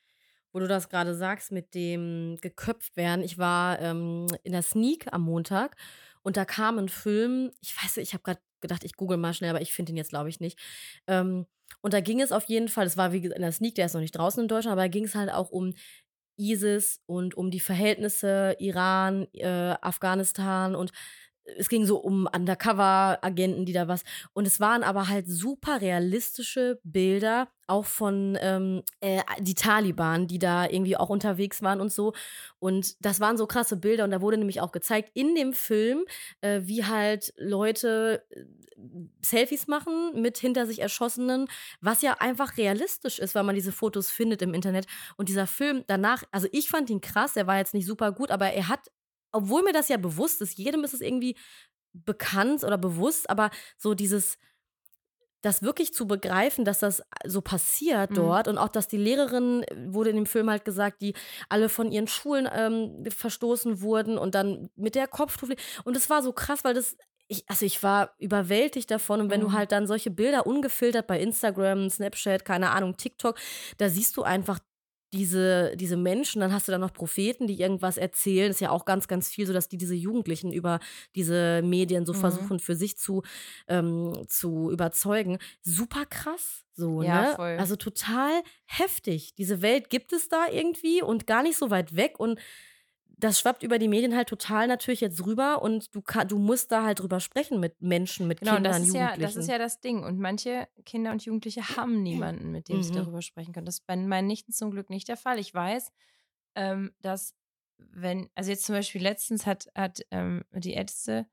Wo du das gerade sagst mit dem geköpft werden. Ich war ähm, in der Sneak am Montag und da kam ein Film. Ich weiß nicht, ich habe gerade gedacht, ich google mal schnell, aber ich finde ihn jetzt, glaube ich, nicht. Ähm, und da ging es auf jeden Fall, es war wie in der Sneak, der ist noch nicht draußen in Deutschland, aber da ging es halt auch um ISIS und um die Verhältnisse Iran, äh, Afghanistan und es ging so um Undercover-Agenten, die da was. Und es waren aber halt super realistische Bilder, auch von ähm, äh, die Taliban, die da irgendwie auch unterwegs waren und so. Und das waren so krasse Bilder. Und da wurde nämlich auch gezeigt in dem Film, äh, wie halt Leute äh, Selfies machen mit hinter sich Erschossenen, was ja einfach realistisch ist, weil man diese Fotos findet im Internet. Und dieser Film danach, also ich fand ihn krass, er war jetzt nicht super gut, aber er hat obwohl mir das ja bewusst ist, jedem ist es irgendwie bekannt oder bewusst, aber so dieses, das wirklich zu begreifen, dass das so passiert Mhm. dort und auch, dass die Lehrerin, wurde in dem Film halt gesagt, die alle von ihren Schulen ähm, verstoßen wurden und dann mit der Kopftuch. Und es war so krass, weil das, ich, also ich war überwältigt davon und wenn Mhm. du halt dann solche Bilder ungefiltert bei Instagram, Snapchat, keine Ahnung, TikTok, da siehst du einfach diese, diese Menschen, dann hast du da noch Propheten, die irgendwas erzählen. Das ist ja auch ganz, ganz viel so, dass die diese Jugendlichen über diese Medien so Mhm. versuchen, für sich zu, ähm, zu überzeugen. Super krass. So, Ja, ne? voll. Also total heftig. Diese Welt gibt es da irgendwie und gar nicht so weit weg. Und das schwappt über die Medien halt total natürlich jetzt rüber und du, kann, du musst da halt drüber sprechen mit Menschen, mit Genau, und Kindern, das ist, ja, Jugendlichen. das ist ja das Ding. Und manche Kinder und Jugendliche haben niemanden, mit dem sie Mhm. darüber sprechen können. Das ist bei meinen Nichten zum Glück nicht der Fall. Ich weiß, ähm, dass wenn, also jetzt zum Beispiel letztens hat, hat ähm, die Älteste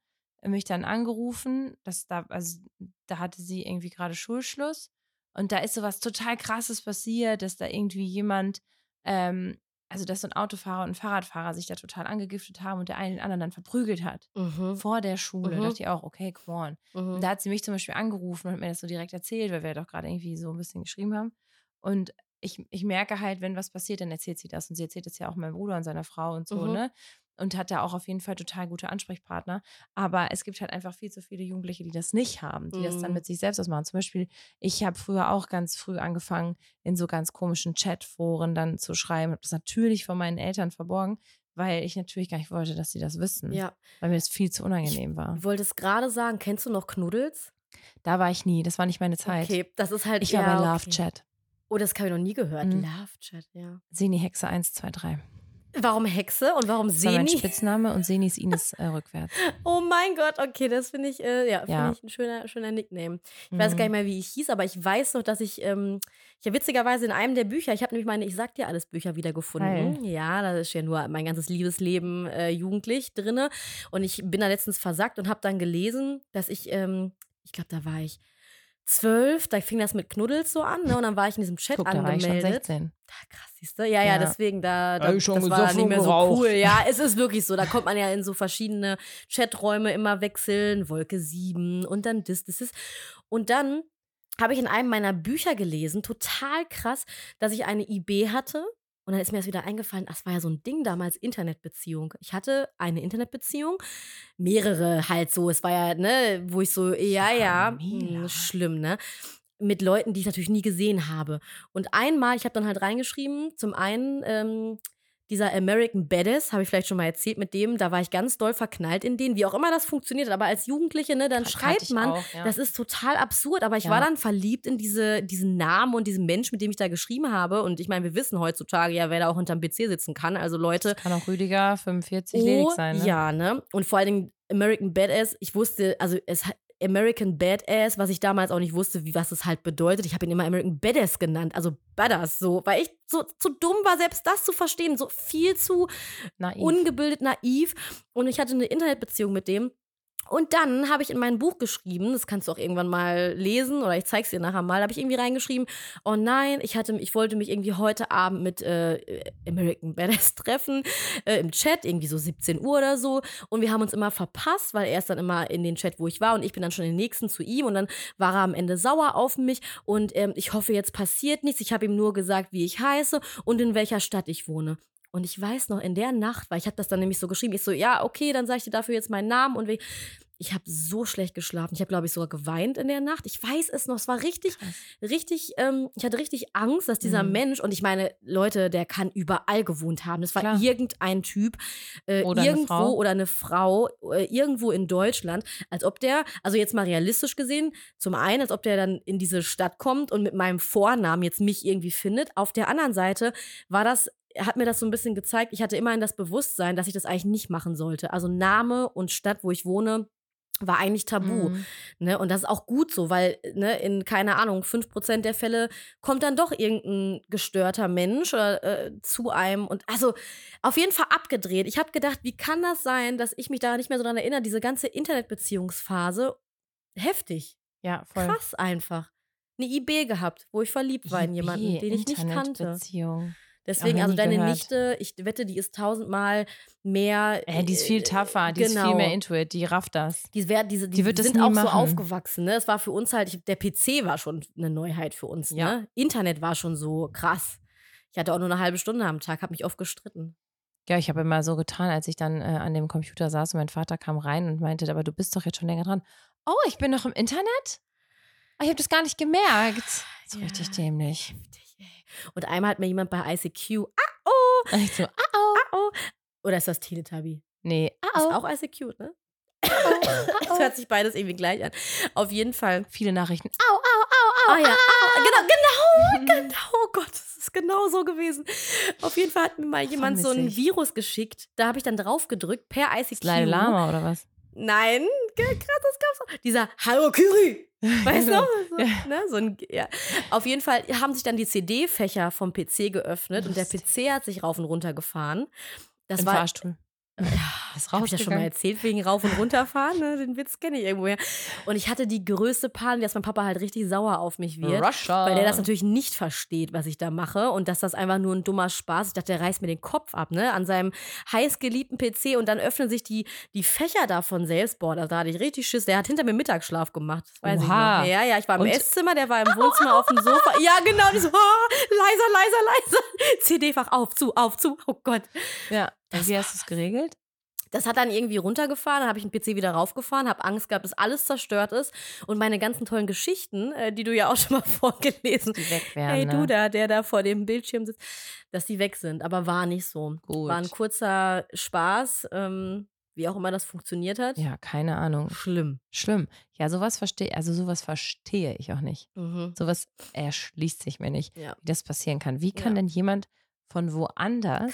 mich dann angerufen, dass da, also da hatte sie irgendwie gerade Schulschluss und da ist sowas total krasses passiert, dass da irgendwie jemand, ähm, also dass so ein Autofahrer und ein Fahrradfahrer sich da total angegiftet haben und der eine den anderen dann verprügelt hat. Mhm. Vor der Schule. Mhm. Da dachte ich auch, okay, come on. Mhm. Und da hat sie mich zum Beispiel angerufen und hat mir das so direkt erzählt, weil wir doch gerade irgendwie so ein bisschen geschrieben haben. Und ich, ich merke halt, wenn was passiert, dann erzählt sie das. Und sie erzählt es ja auch meinem Bruder und seiner Frau und so, Mhm. ne? Und hat da auch auf jeden Fall total gute Ansprechpartner. Aber es gibt halt einfach viel zu viele Jugendliche, die das nicht haben, die das dann Mhm. mit sich selbst ausmachen. Zum Beispiel, ich habe früher auch ganz früh angefangen, in so ganz komischen Chatforen dann zu schreiben. Habe das natürlich von meinen Eltern verborgen, weil ich natürlich gar nicht wollte, dass sie das wissen. Ja, Weil mir das viel zu unangenehm war. ich wollte es gerade sagen. Kennst du noch Knuddels? Da war ich nie. Das war nicht meine Zeit. Okay, das ist halt Ich war bei Love okay. Chat. Oh, das habe ich noch nie gehört. Mhm. Love Chat, ja. Seni Hexe 1, 2, 3. Warum Hexe und warum Das war mein Seni? Spitzname und Seni ist Ines äh, rückwärts. Oh mein Gott, okay, das finde ich, äh, ja, Ja. finde ich ein schöner, schöner Nickname. Ich weiß gar nicht Mhm. mehr, wie ich hieß, aber ich weiß noch, dass ich, ähm, ich habe witzigerweise in einem der Bücher, ich habe nämlich meine Ich sag dir alles Bücher wiedergefunden. Geil. Ja, da ist ja nur mein ganzes Liebesleben äh, jugendlich drinne. Und ich bin da letztens versackt und habe dann gelesen, dass ich, ähm, ich glaube, da war ich zwölf, da fing das mit Knuddels so an, ne? Und dann war ich in diesem Chat Guck, da war ich schon angemeldet. 16. Ah, krass, siehst du? Ja, ja, Ja. deswegen, da, da das war nicht mehr so geraucht. cool. Ja, es ist wirklich so. Da kommt man ja in so verschiedene Chaträume immer wechseln, Wolke 7 und dann das, das ist. Und dann habe ich in einem meiner Bücher gelesen, total krass, dass ich eine IB hatte. Und dann ist mir das wieder eingefallen, das war ja so ein Ding damals, Internetbeziehung. Ich hatte eine Internetbeziehung, mehrere halt so. Es war ja, ne, wo ich so, ja, ja, Mila. hm, schlimm, ne? Mit Leuten, die ich natürlich nie gesehen habe. Und einmal, ich habe dann halt reingeschrieben, zum einen, ähm, dieser American Badass, habe ich vielleicht schon mal erzählt, mit dem, da war ich ganz doll verknallt in den, wie auch immer das funktioniert, aber als Jugendliche, ne, dann schreibt ich man, auch, ja. das ist total absurd, aber ich Ja. war dann verliebt in diese, diesen Namen und diesen Mensch, mit dem ich da geschrieben habe. Und ich meine, wir wissen heutzutage ja, wer da auch hinterm PC sitzen kann. Also Leute, Kann auch Rüdiger 45 ledig oh, sein. Ne? ja, ne? Und vor allen Dingen American Badass, ich wusste, also es hat- American Badass, was ich damals auch nicht wusste, wie was es halt bedeutet. Ich habe ihn immer American Badass genannt, also Badass so, weil ich so zu dumm war, selbst das zu verstehen, so viel zu Naiv. ungebildet, naiv. Und ich hatte eine Internetbeziehung mit dem. Und dann habe ich in mein Buch geschrieben, das kannst du auch irgendwann mal lesen oder ich zeig's dir nachher mal, habe ich irgendwie reingeschrieben, oh nein, ich hatte, ich wollte mich irgendwie heute Abend mit äh, American Badass treffen, äh, im Chat, irgendwie so 17 Uhr oder so. Und wir haben uns immer verpasst, weil er ist dann immer in den Chat, wo ich war und ich bin dann schon den nächsten zu ihm und dann war er am Ende sauer auf mich und ähm, ich hoffe, jetzt passiert nichts. Ich habe ihm nur gesagt, wie ich heiße und in welcher Stadt ich wohne. Und ich weiß noch, in der Nacht, weil ich habe das dann nämlich so geschrieben, ich so, ja, okay, dann sage ich dir dafür jetzt meinen Namen und we- ich habe so schlecht geschlafen. Ich habe, glaube ich, sogar geweint in der Nacht. Ich weiß es noch. Es war richtig, richtig, ähm, ich hatte richtig Angst, dass dieser Mhm. Mensch, und ich meine, Leute, der kann überall gewohnt haben. Das war Klar. irgendein Typ, äh, Oder eine irgendwo Frau. oder eine Frau, äh, irgendwo in Deutschland, als ob der, also jetzt mal realistisch gesehen, zum einen, als ob der dann in diese Stadt kommt und mit meinem Vornamen jetzt mich irgendwie findet. Auf der anderen Seite war das hat mir das so ein bisschen gezeigt, ich hatte immerhin das Bewusstsein, dass ich das eigentlich nicht machen sollte. Also Name und Stadt, wo ich wohne, war eigentlich tabu. Mhm. Ne? Und das ist auch gut so, weil ne, in, keine Ahnung, 5% der Fälle kommt dann doch irgendein gestörter Mensch oder, äh, zu einem. Und also auf jeden Fall abgedreht. Ich habe gedacht, wie kann das sein, dass ich mich da nicht mehr so dran erinnere, diese ganze Internetbeziehungsphase, heftig. Ja, voll. Krass einfach. Eine IB gehabt, wo ich verliebt war in jemanden, den ich nicht kannte. Internetbeziehung. Deswegen, also deine gehört. Nichte, ich wette, die ist tausendmal mehr. Äh, die ist viel äh, tougher, die ist viel genau. mehr into it, die rafft das. Die, wär, diese, die, Die wird sind auch so machen. aufgewachsen. Ne? Es war für uns halt, der PC war schon eine Neuheit für uns. Ja. Ne? Internet war schon so krass. Ich hatte auch nur eine halbe Stunde am Tag, habe mich oft gestritten. Ja, ich habe immer so getan, als ich dann äh, an dem Computer saß und mein Vater kam rein und meinte, aber du bist doch jetzt schon länger dran. Oh, ich bin noch im Internet? Oh, ich habe das gar nicht gemerkt. So Ja. richtig dämlich. Heftig. Und einmal hat mir jemand bei ICQ, ah oh, ich so, ah, oh. ah oh. Oder ist das Teletubby? Nee, ah, Ist oh. auch ICQ, ne? ah, Es hört sich beides irgendwie gleich an. Auf jeden Fall. Viele Nachrichten. Au, au, au, au. Ah ja, ah, genau, genau, genau. Oh Gott, das ist genau so gewesen. Auf jeden Fall hat mir mal jemand so ein. Virus geschickt. Da habe ich dann drauf gedrückt per ICQ. Dalai Lama oder was? Nein, krass, das gab's auch. Dieser Hallo Kiri. Weißt du? So, Ja. ne? so ein, ja. Auf jeden Fall haben sich dann die CD-Fächer vom PC geöffnet und der. PC hat sich rauf und runter gefahren. Das Im war, Fahrstuhl. Ist habe ich das schon mal erzählt, wegen rauf und runterfahren? Ne? Den Witz kenne ich irgendwoher. Und ich hatte die größte Panik, dass mein Papa halt richtig sauer auf mich wird. Russia. Weil der das natürlich nicht versteht, was ich da mache und dass das einfach nur ein dummer Spaß ist. Ich dachte, der reißt mir den Kopf ab, ne? An seinem heißgeliebten PC und dann öffnen sich die, die Fächer da von selbst. Boah, da hatte ich richtig Schiss. Der hat hinter mir Mittagsschlaf gemacht. Das weiß Oha. ich noch. Ja, ja, ich war im Und- Esszimmer, der war im Wohnzimmer auf dem Sofa. Ja, genau. So, ah, leiser, leiser, leiser. CD-Fach auf, zu, auf, zu. Oh Gott. Ja. Das wie hast du es geregelt? Das hat dann irgendwie runtergefahren, dann habe ich den PC wieder raufgefahren, habe Angst gehabt, dass alles zerstört ist und meine ganzen tollen Geschichten, äh, die du ja auch schon mal vorgelesen wären. Hey, ne? du da, der da vor dem Bildschirm sitzt, dass die weg sind. Aber war nicht so. Gut. War ein kurzer Spaß, ähm, wie auch immer das funktioniert hat. Ja, keine Ahnung. Schlimm. Schlimm. Ja, sowas verstehe, also sowas verstehe ich auch nicht. Mhm. Sowas erschließt sich mir nicht, Ja. wie das passieren kann. Wie kann Ja. denn jemand von woanders,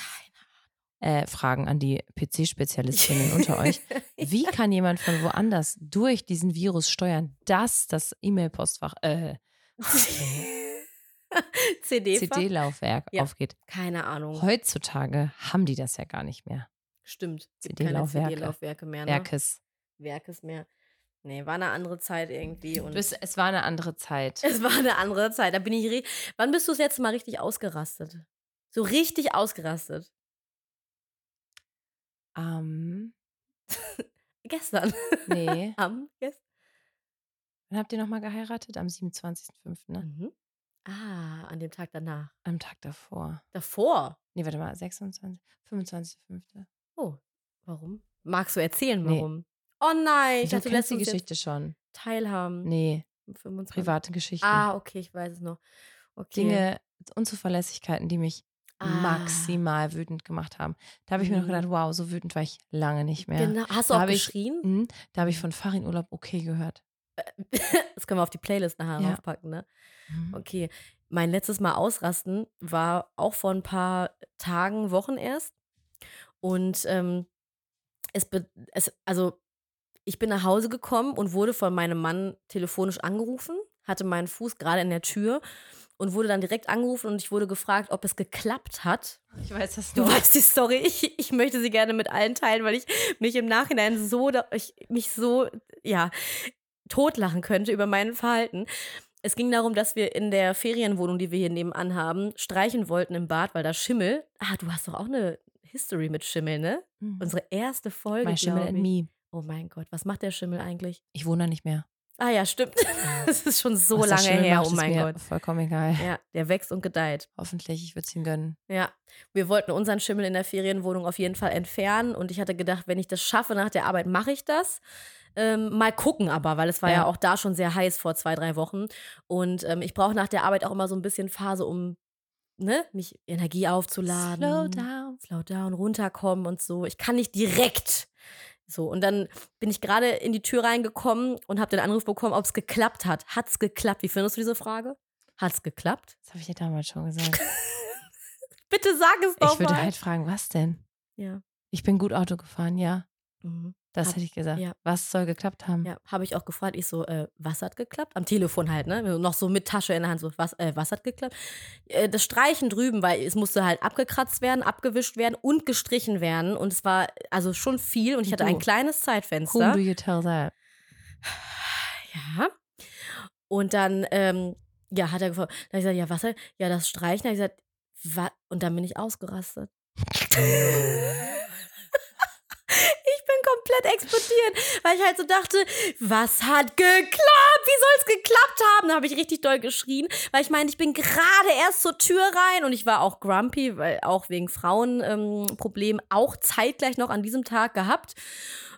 äh, Fragen an die PC-Spezialistinnen unter euch, wie kann jemand von woanders durch diesen Virus steuern, dass das E-Mail-Postfach, äh, CD. CD-Laufwerk Ja. aufgeht? Keine Ahnung. Heutzutage haben die das ja gar nicht mehr. Stimmt. CD-Laufwerke. CD-Laufwerke mehr. Ne? Werkes. Werkes mehr. Nee, war eine andere Zeit irgendwie. Und Bis, es war eine andere Zeit. es war eine andere Zeit. Da bin ich. Wann bist du das letzte Mal richtig ausgerastet? So richtig ausgerastet. Ähm, Gestern. nee. Am gestern. Wann habt ihr nochmal geheiratet? Am 27.05., ne? Mhm. Ah, an dem Tag danach. Am Tag davor. Davor? Nee, warte mal, 26, 25.05. Oh, warum? Magst du erzählen, Nee. warum? Oh nein, ich dachte, du lässt die Geschichte schon. teilhaben. Nee, Am 25. private Geschichte. Ah, okay, ich weiß es noch. Okay. Dinge, Unzuverlässigkeiten, die mich. Maximal wütend gemacht haben. Da habe ich mir noch Mhm. gedacht, wow, so wütend war ich lange nicht mehr. Genau. Hast du Da auch habe ich- geschrien? Mhm, da habe ich von Farin Urlaub okay gehört. Das können wir auf die Playlist nachher Ja. aufpacken, ne? Mhm. Okay. Mein letztes Mal ausrasten war auch vor ein paar Tagen, Wochen erst. Und ähm, es, es, also ich bin nach Hause gekommen und wurde von meinem Mann telefonisch angerufen, hatte meinen Fuß gerade in der Tür und wurde dann direkt angerufen und ich wurde gefragt, ob es geklappt hat. Ich weiß das Du weißt die Story, ich, ich möchte sie gerne mit allen teilen, weil ich mich im Nachhinein so, ich mich so, ja, totlachen könnte über mein Verhalten. Es ging darum, dass wir in der Ferienwohnung, die wir hier nebenan haben, streichen wollten im Bad, weil da Schimmel. Ah, du hast doch auch eine History mit Schimmel, ne? Mhm. Unsere erste Folge. My Schimmel and. Me. Oh mein Gott, was macht der Schimmel eigentlich? Ich wohne da nicht mehr. Ah ja, stimmt. Das ist schon so Was lange Schimmel her, oh mein Gott. Vollkommen egal. Ja, der wächst und gedeiht. Hoffentlich, ich würde es ihm gönnen. Ja, wir wollten unseren Schimmel in der Ferienwohnung auf jeden Fall entfernen und ich hatte gedacht, wenn ich das schaffe nach der Arbeit, mache ich das. Ähm, mal gucken aber, weil es war ja. Ja. auch da schon sehr heiß vor zwei, drei Wochen. Und ähm, ich brauche nach der Arbeit auch immer so ein bisschen Phase, um ne, mich Energie aufzuladen. Slow down. Slow down, runterkommen und so. Ich kann nicht direkt. So, und dann bin ich gerade in die Tür reingekommen und habe den Anruf bekommen, ob es geklappt hat. Hat's geklappt? Wie findest du diese Frage? Hat's geklappt? Das habe ich ja damals schon gesagt. Bitte sag es doch ich würde mal. halt fragen, was denn? ja. Ich bin gut Auto gefahren, ja. Mhm. Das Hab- hätte ich gesagt. ja. Was soll geklappt haben? Ja, habe ich auch gefragt. Ich so, äh, was hat geklappt? Am Telefon halt, ne? Noch so mit Tasche in der Hand, so, was, äh, was hat geklappt? Äh, das Streichen drüben, weil es musste halt abgekratzt werden, abgewischt werden und gestrichen werden. Und es war also schon viel und ich hatte Du. ein kleines Whom Zeitfenster. do you tell that? Ja. Und dann, ähm, ja, hat er gefragt, dann hab ich gesagt, ja, was? hat- Ja, das Streichen. Dann hab ich gesagt, wa? Und dann bin ich ausgerastet. Komplett explodiert, weil ich halt so dachte, was hat geklappt? Wie soll es geklappt haben? Da habe ich richtig doll geschrien, weil ich meine, ich bin gerade erst zur Tür rein und ich war auch grumpy, weil auch wegen Frauenproblemen auch zeitgleich noch an diesem Tag gehabt.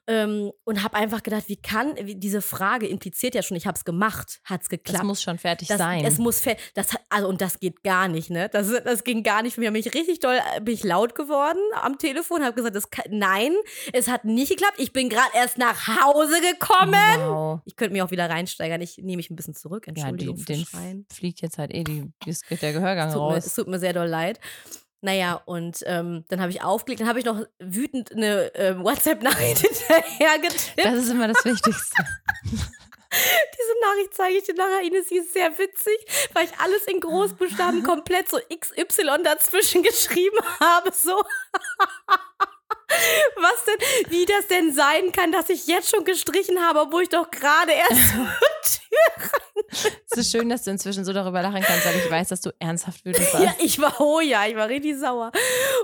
Ähm, und habe einfach gedacht, wie kann, wie, diese Frage impliziert ja schon, ich habe es gemacht, hat es geklappt. Das muss schon fertig Das, sein. Es muss fe- das hat- also und das geht gar nicht, ne? Das, das ging gar nicht für mich. Bin ich richtig doll, äh, bin ich laut geworden am Telefon, habe gesagt, das kann, nein, es hat nicht geklappt. Ich bin gerade erst nach Hause gekommen. wow. Ich könnte mich auch wieder reinsteigern. Ich nehme mich ein bisschen zurück. Ja, Entschuldigung die, für den Schreien. fliegt jetzt halt eh die, es geht der Gehörgang Es tut, mir, raus. es tut mir sehr doll leid. Naja, und ähm, dann habe ich aufgelegt, dann habe ich noch wütend eine ähm, WhatsApp-Nachricht hinterher getippt. Das ist immer das Wichtigste. Diese Nachricht zeige ich dir nachher, Ines, sie ist sehr witzig, weil ich alles in Großbuchstaben komplett so XY dazwischen geschrieben habe, so. Was denn, wie das denn sein kann, dass ich jetzt schon gestrichen habe, obwohl ich doch gerade erst zur Tür Es ist schön, dass du inzwischen so darüber lachen kannst, weil ich weiß, dass du ernsthaft wütend warst. Ja, ich war, oh ja, ich war richtig sauer.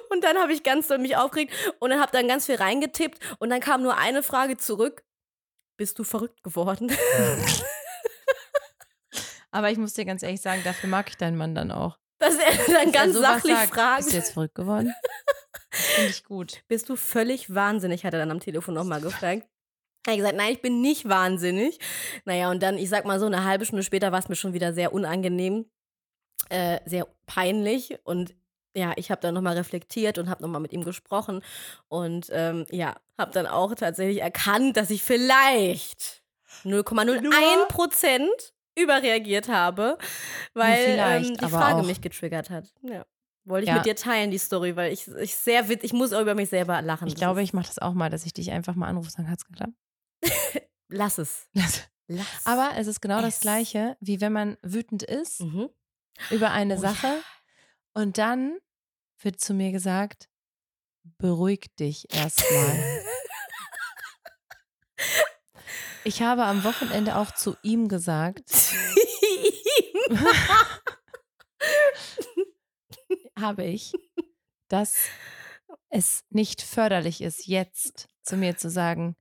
Und dann habe ich ganz doll mich aufgeregt und dann habe dann ganz viel reingetippt und dann kam nur eine Frage zurück. Bist du verrückt geworden? Aber ich muss dir ganz ehrlich sagen, dafür mag ich deinen Mann dann auch. Dass er dann Dass er ganz sowas sachlich sagt. fragt. Bist du jetzt verrückt geworden? Finde ich gut. Bist du völlig wahnsinnig, hat er dann am Telefon nochmal gefragt. Er hat gesagt, nein, ich bin nicht wahnsinnig. Naja, und dann, ich sag mal so, eine halbe Stunde später war es mir schon wieder sehr unangenehm, äh, sehr peinlich. Und ja, ich habe dann nochmal reflektiert und habe nochmal mit ihm gesprochen. Und ähm, ja, habe dann auch tatsächlich erkannt, dass ich vielleicht 0,01 Prozent überreagiert habe, weil ähm, die Frage mich getriggert hat. Ja. Wollte ich Ja. mit dir teilen, die Story, weil ich, ich sehr wit ich muss auch über mich selber lachen. Ich Das glaube, ich mache das auch mal, dass ich dich einfach mal anrufe und sage, hat's geklappt? Lass es. Lass. Aber es ist genau das Es. Gleiche, wie wenn man wütend ist Mhm. über eine Oh Sache und dann wird zu mir gesagt, beruhig dich erstmal. Ich habe am Wochenende auch zu ihm gesagt, habe ich, dass es nicht förderlich ist, jetzt zu mir zu sagen,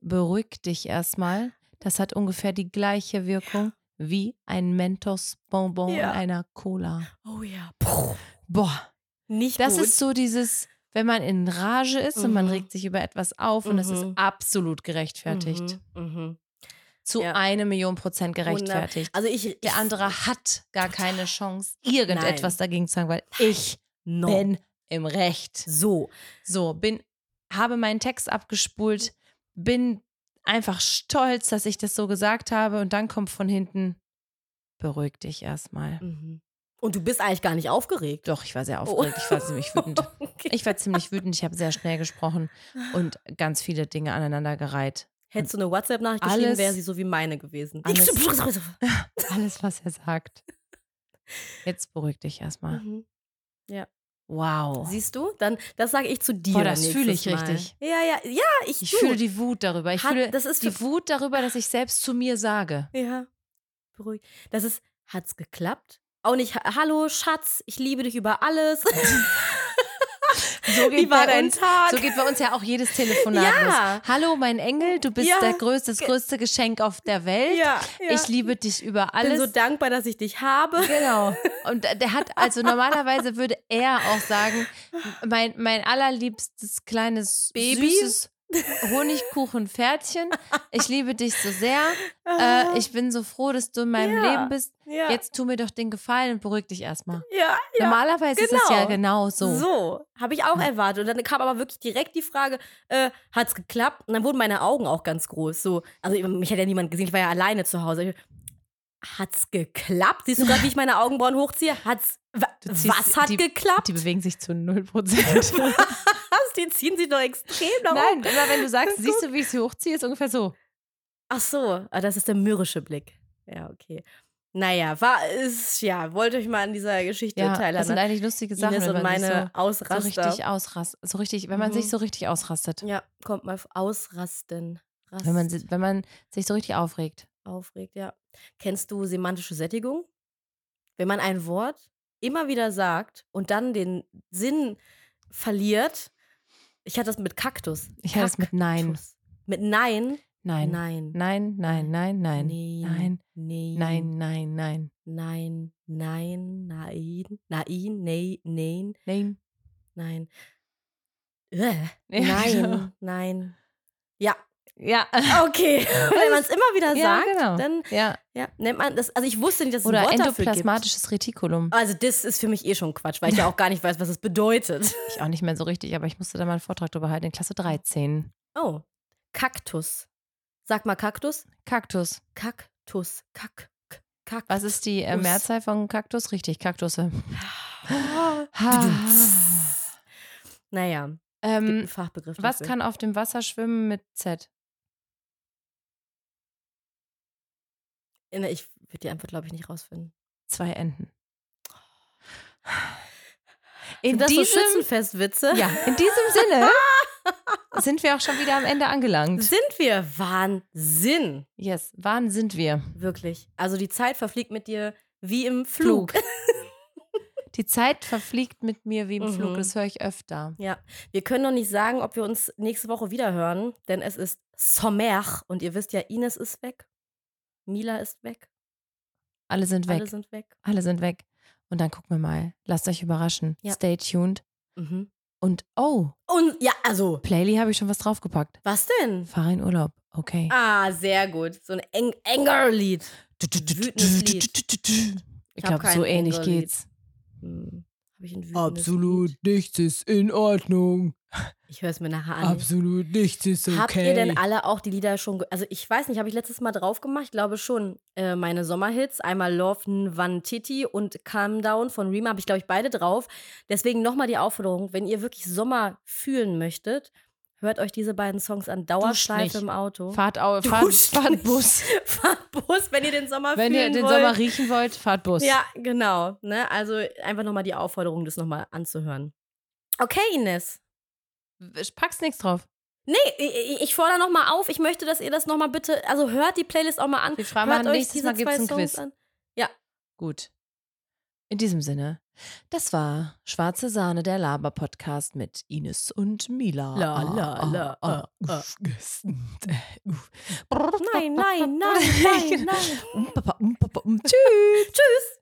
beruhig dich erstmal. das hat ungefähr die gleiche Wirkung wie ein Mentos-Bonbon Ja. in einer Cola. Oh ja. Boah, Nicht das gut. ist so dieses, wenn man in Rage ist und man Mhm. regt sich über etwas auf und das ist Mhm. absolut gerechtfertigt. Mhm. Zu Ja. eine Million Prozent gerechtfertigt. Also ich, ich Der andere hat gar keine Chance, irgendetwas Nein. dagegen zu sagen, weil ich no. bin im Recht. so. So, bin, habe meinen Text abgespult, bin einfach stolz, dass ich das so gesagt habe und dann kommt von hinten, beruhig dich erstmal. Mhm. Und du bist eigentlich gar nicht aufgeregt. Doch, ich war sehr aufgeregt, ich war ziemlich wütend. Okay. Ich war ziemlich wütend, ich habe sehr schnell gesprochen und ganz viele Dinge aneinandergereiht. Hättest du eine WhatsApp-Nachricht geschrieben, wäre sie so wie meine gewesen. Alles- Alles, was er sagt. Jetzt beruhig dich erstmal. Mhm. Wow. Siehst du? Dann, das sage ich zu dir. Boah, das fühle ich Mal. richtig. Ja, ja, ja, ich, Ich fühle die Wut darüber. Ich Hat- fühle das ist die Wut darüber, dass ich selbst zu mir sage. Ja, beruhig. Das ist, hat's geklappt? Auch nicht, ha- hallo Schatz, ich liebe dich über alles. So Wie war bei uns, Tag? So geht bei uns ja auch jedes Telefonat Ja. los. Hallo, mein Engel, du bist Ja. der größte, das größte Geschenk auf der Welt. ja. Ich liebe dich über bin alles. so dankbar, dass ich dich habe. Genau. Und der hat, also normalerweise würde er auch sagen, mein, mein allerliebstes kleines Baby? süßes Honigkuchenpferdchen. Ich liebe dich so sehr. Äh, ich bin so froh, dass du in meinem Ja. Leben bist. ja, Jetzt tu mir doch den Gefallen und beruhig dich erstmal. ja, ja. Normalerweise ist es ja genau. genau so. So, habe ich auch erwartet. Und dann kam aber wirklich direkt die Frage, äh, hat's geklappt? Und dann wurden meine Augen auch ganz groß. So, also mich hat ja niemand gesehen, ich war ja alleine zu Hause. Ich, Hat's geklappt? Siehst du gerade, wie ich meine Augenbrauen hochziehe? Hat's, wa, was hat die- geklappt? Die bewegen sich zu 0%. was? Die ziehen sich doch extrem nach Nein, oben. immer wenn du sagst, siehst du, wie ich sie hochziehe, ist ungefähr so. Ach so, ah, das ist der mürrische Blick. Ja, okay. Naja, war, ist, ja, wollte euch mal an dieser Geschichte Ja, teilhaben. das sind ne? eigentlich lustige Sachen, Ines wenn man sich meine so, so richtig ausrastet. So richtig, wenn man sich Mhm. so richtig ausrastet. ja, kommt mal ausrasten. Rast, Wenn man, wenn man sich so richtig aufregt. aufregt, ja. Kennst du semantische Sättigung? Wenn man ein Wort immer wieder sagt und dann den Sinn verliert. Ich hatte das mit Kaktus. Ich hatte das mit Nein. Mit Nein? Nein. Nein. Nein, nein, nein, nein. Nee, nein. Nein, nein, nein. Nein, nein, nein, nein, nein, nein. Nein. Nein. Nein, nein. Äh, ja, ja. okay. Wenn man es immer wieder Ja, sagt, genau. dann Ja. ja, nennt man das. Also ich wusste nicht, dass es Oder ein Wort dafür gibt. endoplasmatisches Retikulum. Also das ist für mich eh schon Quatsch, weil ich ja auch gar nicht weiß, was es bedeutet. Ich auch nicht mehr so richtig, aber ich musste da mal einen Vortrag drüber halten in Klasse 13. Oh, Kaktus. Sag mal Kaktus. Kaktus. Kaktus. Kak. K- Kaktus. Was ist die äh. Mehrzahl von Kaktus? Richtig, Kaktusse. Naja, gibt ähm, Fachbegriff was dafür. kann auf dem Wasser schwimmen mit Z? Ich würde die Antwort, glaube ich, nicht rausfinden. Zwei Enten. In das so diesem, Schützenfestwitze? ja, in diesem Sinne sind wir auch schon wieder am Ende angelangt. Sind wir? Wahnsinn. Yes, wann sind wir? Wirklich. Also die Zeit verfliegt mit dir wie im Flug. Die Zeit verfliegt mit mir wie im Mhm. Flug, das höre ich öfter. Ja, wir können noch nicht sagen, ob wir uns nächste Woche wieder hören, denn es ist Sommer und ihr wisst ja, Ines ist weg, Mila ist weg, Alle sind weg. alle sind weg. Alle sind weg. Und dann gucken wir mal. Lasst euch überraschen. Ja. Stay tuned. Mhm. Und oh, Und ja, also, Playly habe ich schon was draufgepackt. was denn? Fahre in Urlaub. Okay. Ah, sehr gut. So ein Eng Anger-Lied. Ich glaube, kein so ähnlich geht's. Hm. Lied? nichts ist in Ordnung. Ich höre es mir nachher an. Absolut nichts ist okay. Habt ihr denn alle auch die Lieder schon, also ich weiß nicht, habe ich letztes Mal drauf gemacht? Ich glaube schon. Äh, meine Sommerhits, einmal Love Nvantiti und Calm Down von Rima, habe ich glaube ich beide drauf. Deswegen nochmal die Aufforderung, wenn ihr wirklich Sommer fühlen möchtet, hört euch diese beiden Songs an, Dauerschleife im Auto. Fahrt, au, fahrt, fahrt Bus. Fahrt Bus, wenn ihr den Sommer Wenn ihr den wollt. Sommer riechen wollt, fahrt Bus. Ja, genau. Ne? Also einfach nochmal die Aufforderung, das nochmal anzuhören. Okay, Ines. Packst nichts drauf. Nee, ich, ich fordere nochmal auf. Ich möchte, dass ihr das nochmal bitte, also hört die Playlist auch mal an. Wir fragen Hört mal, euch nächstes diese Mal gibt es zwei ein Songs Quiz. an. Gut. In diesem Sinne, das war Schwarze Sahne, der Laber-Podcast mit Ines und Mila. La, la, Ah, la, ah, ah, ah, ah. uff, ges- äh, uff. Nein, nein, nein, nein, nein. Um, papa, um, papa, um. Tschüss. Tschüss.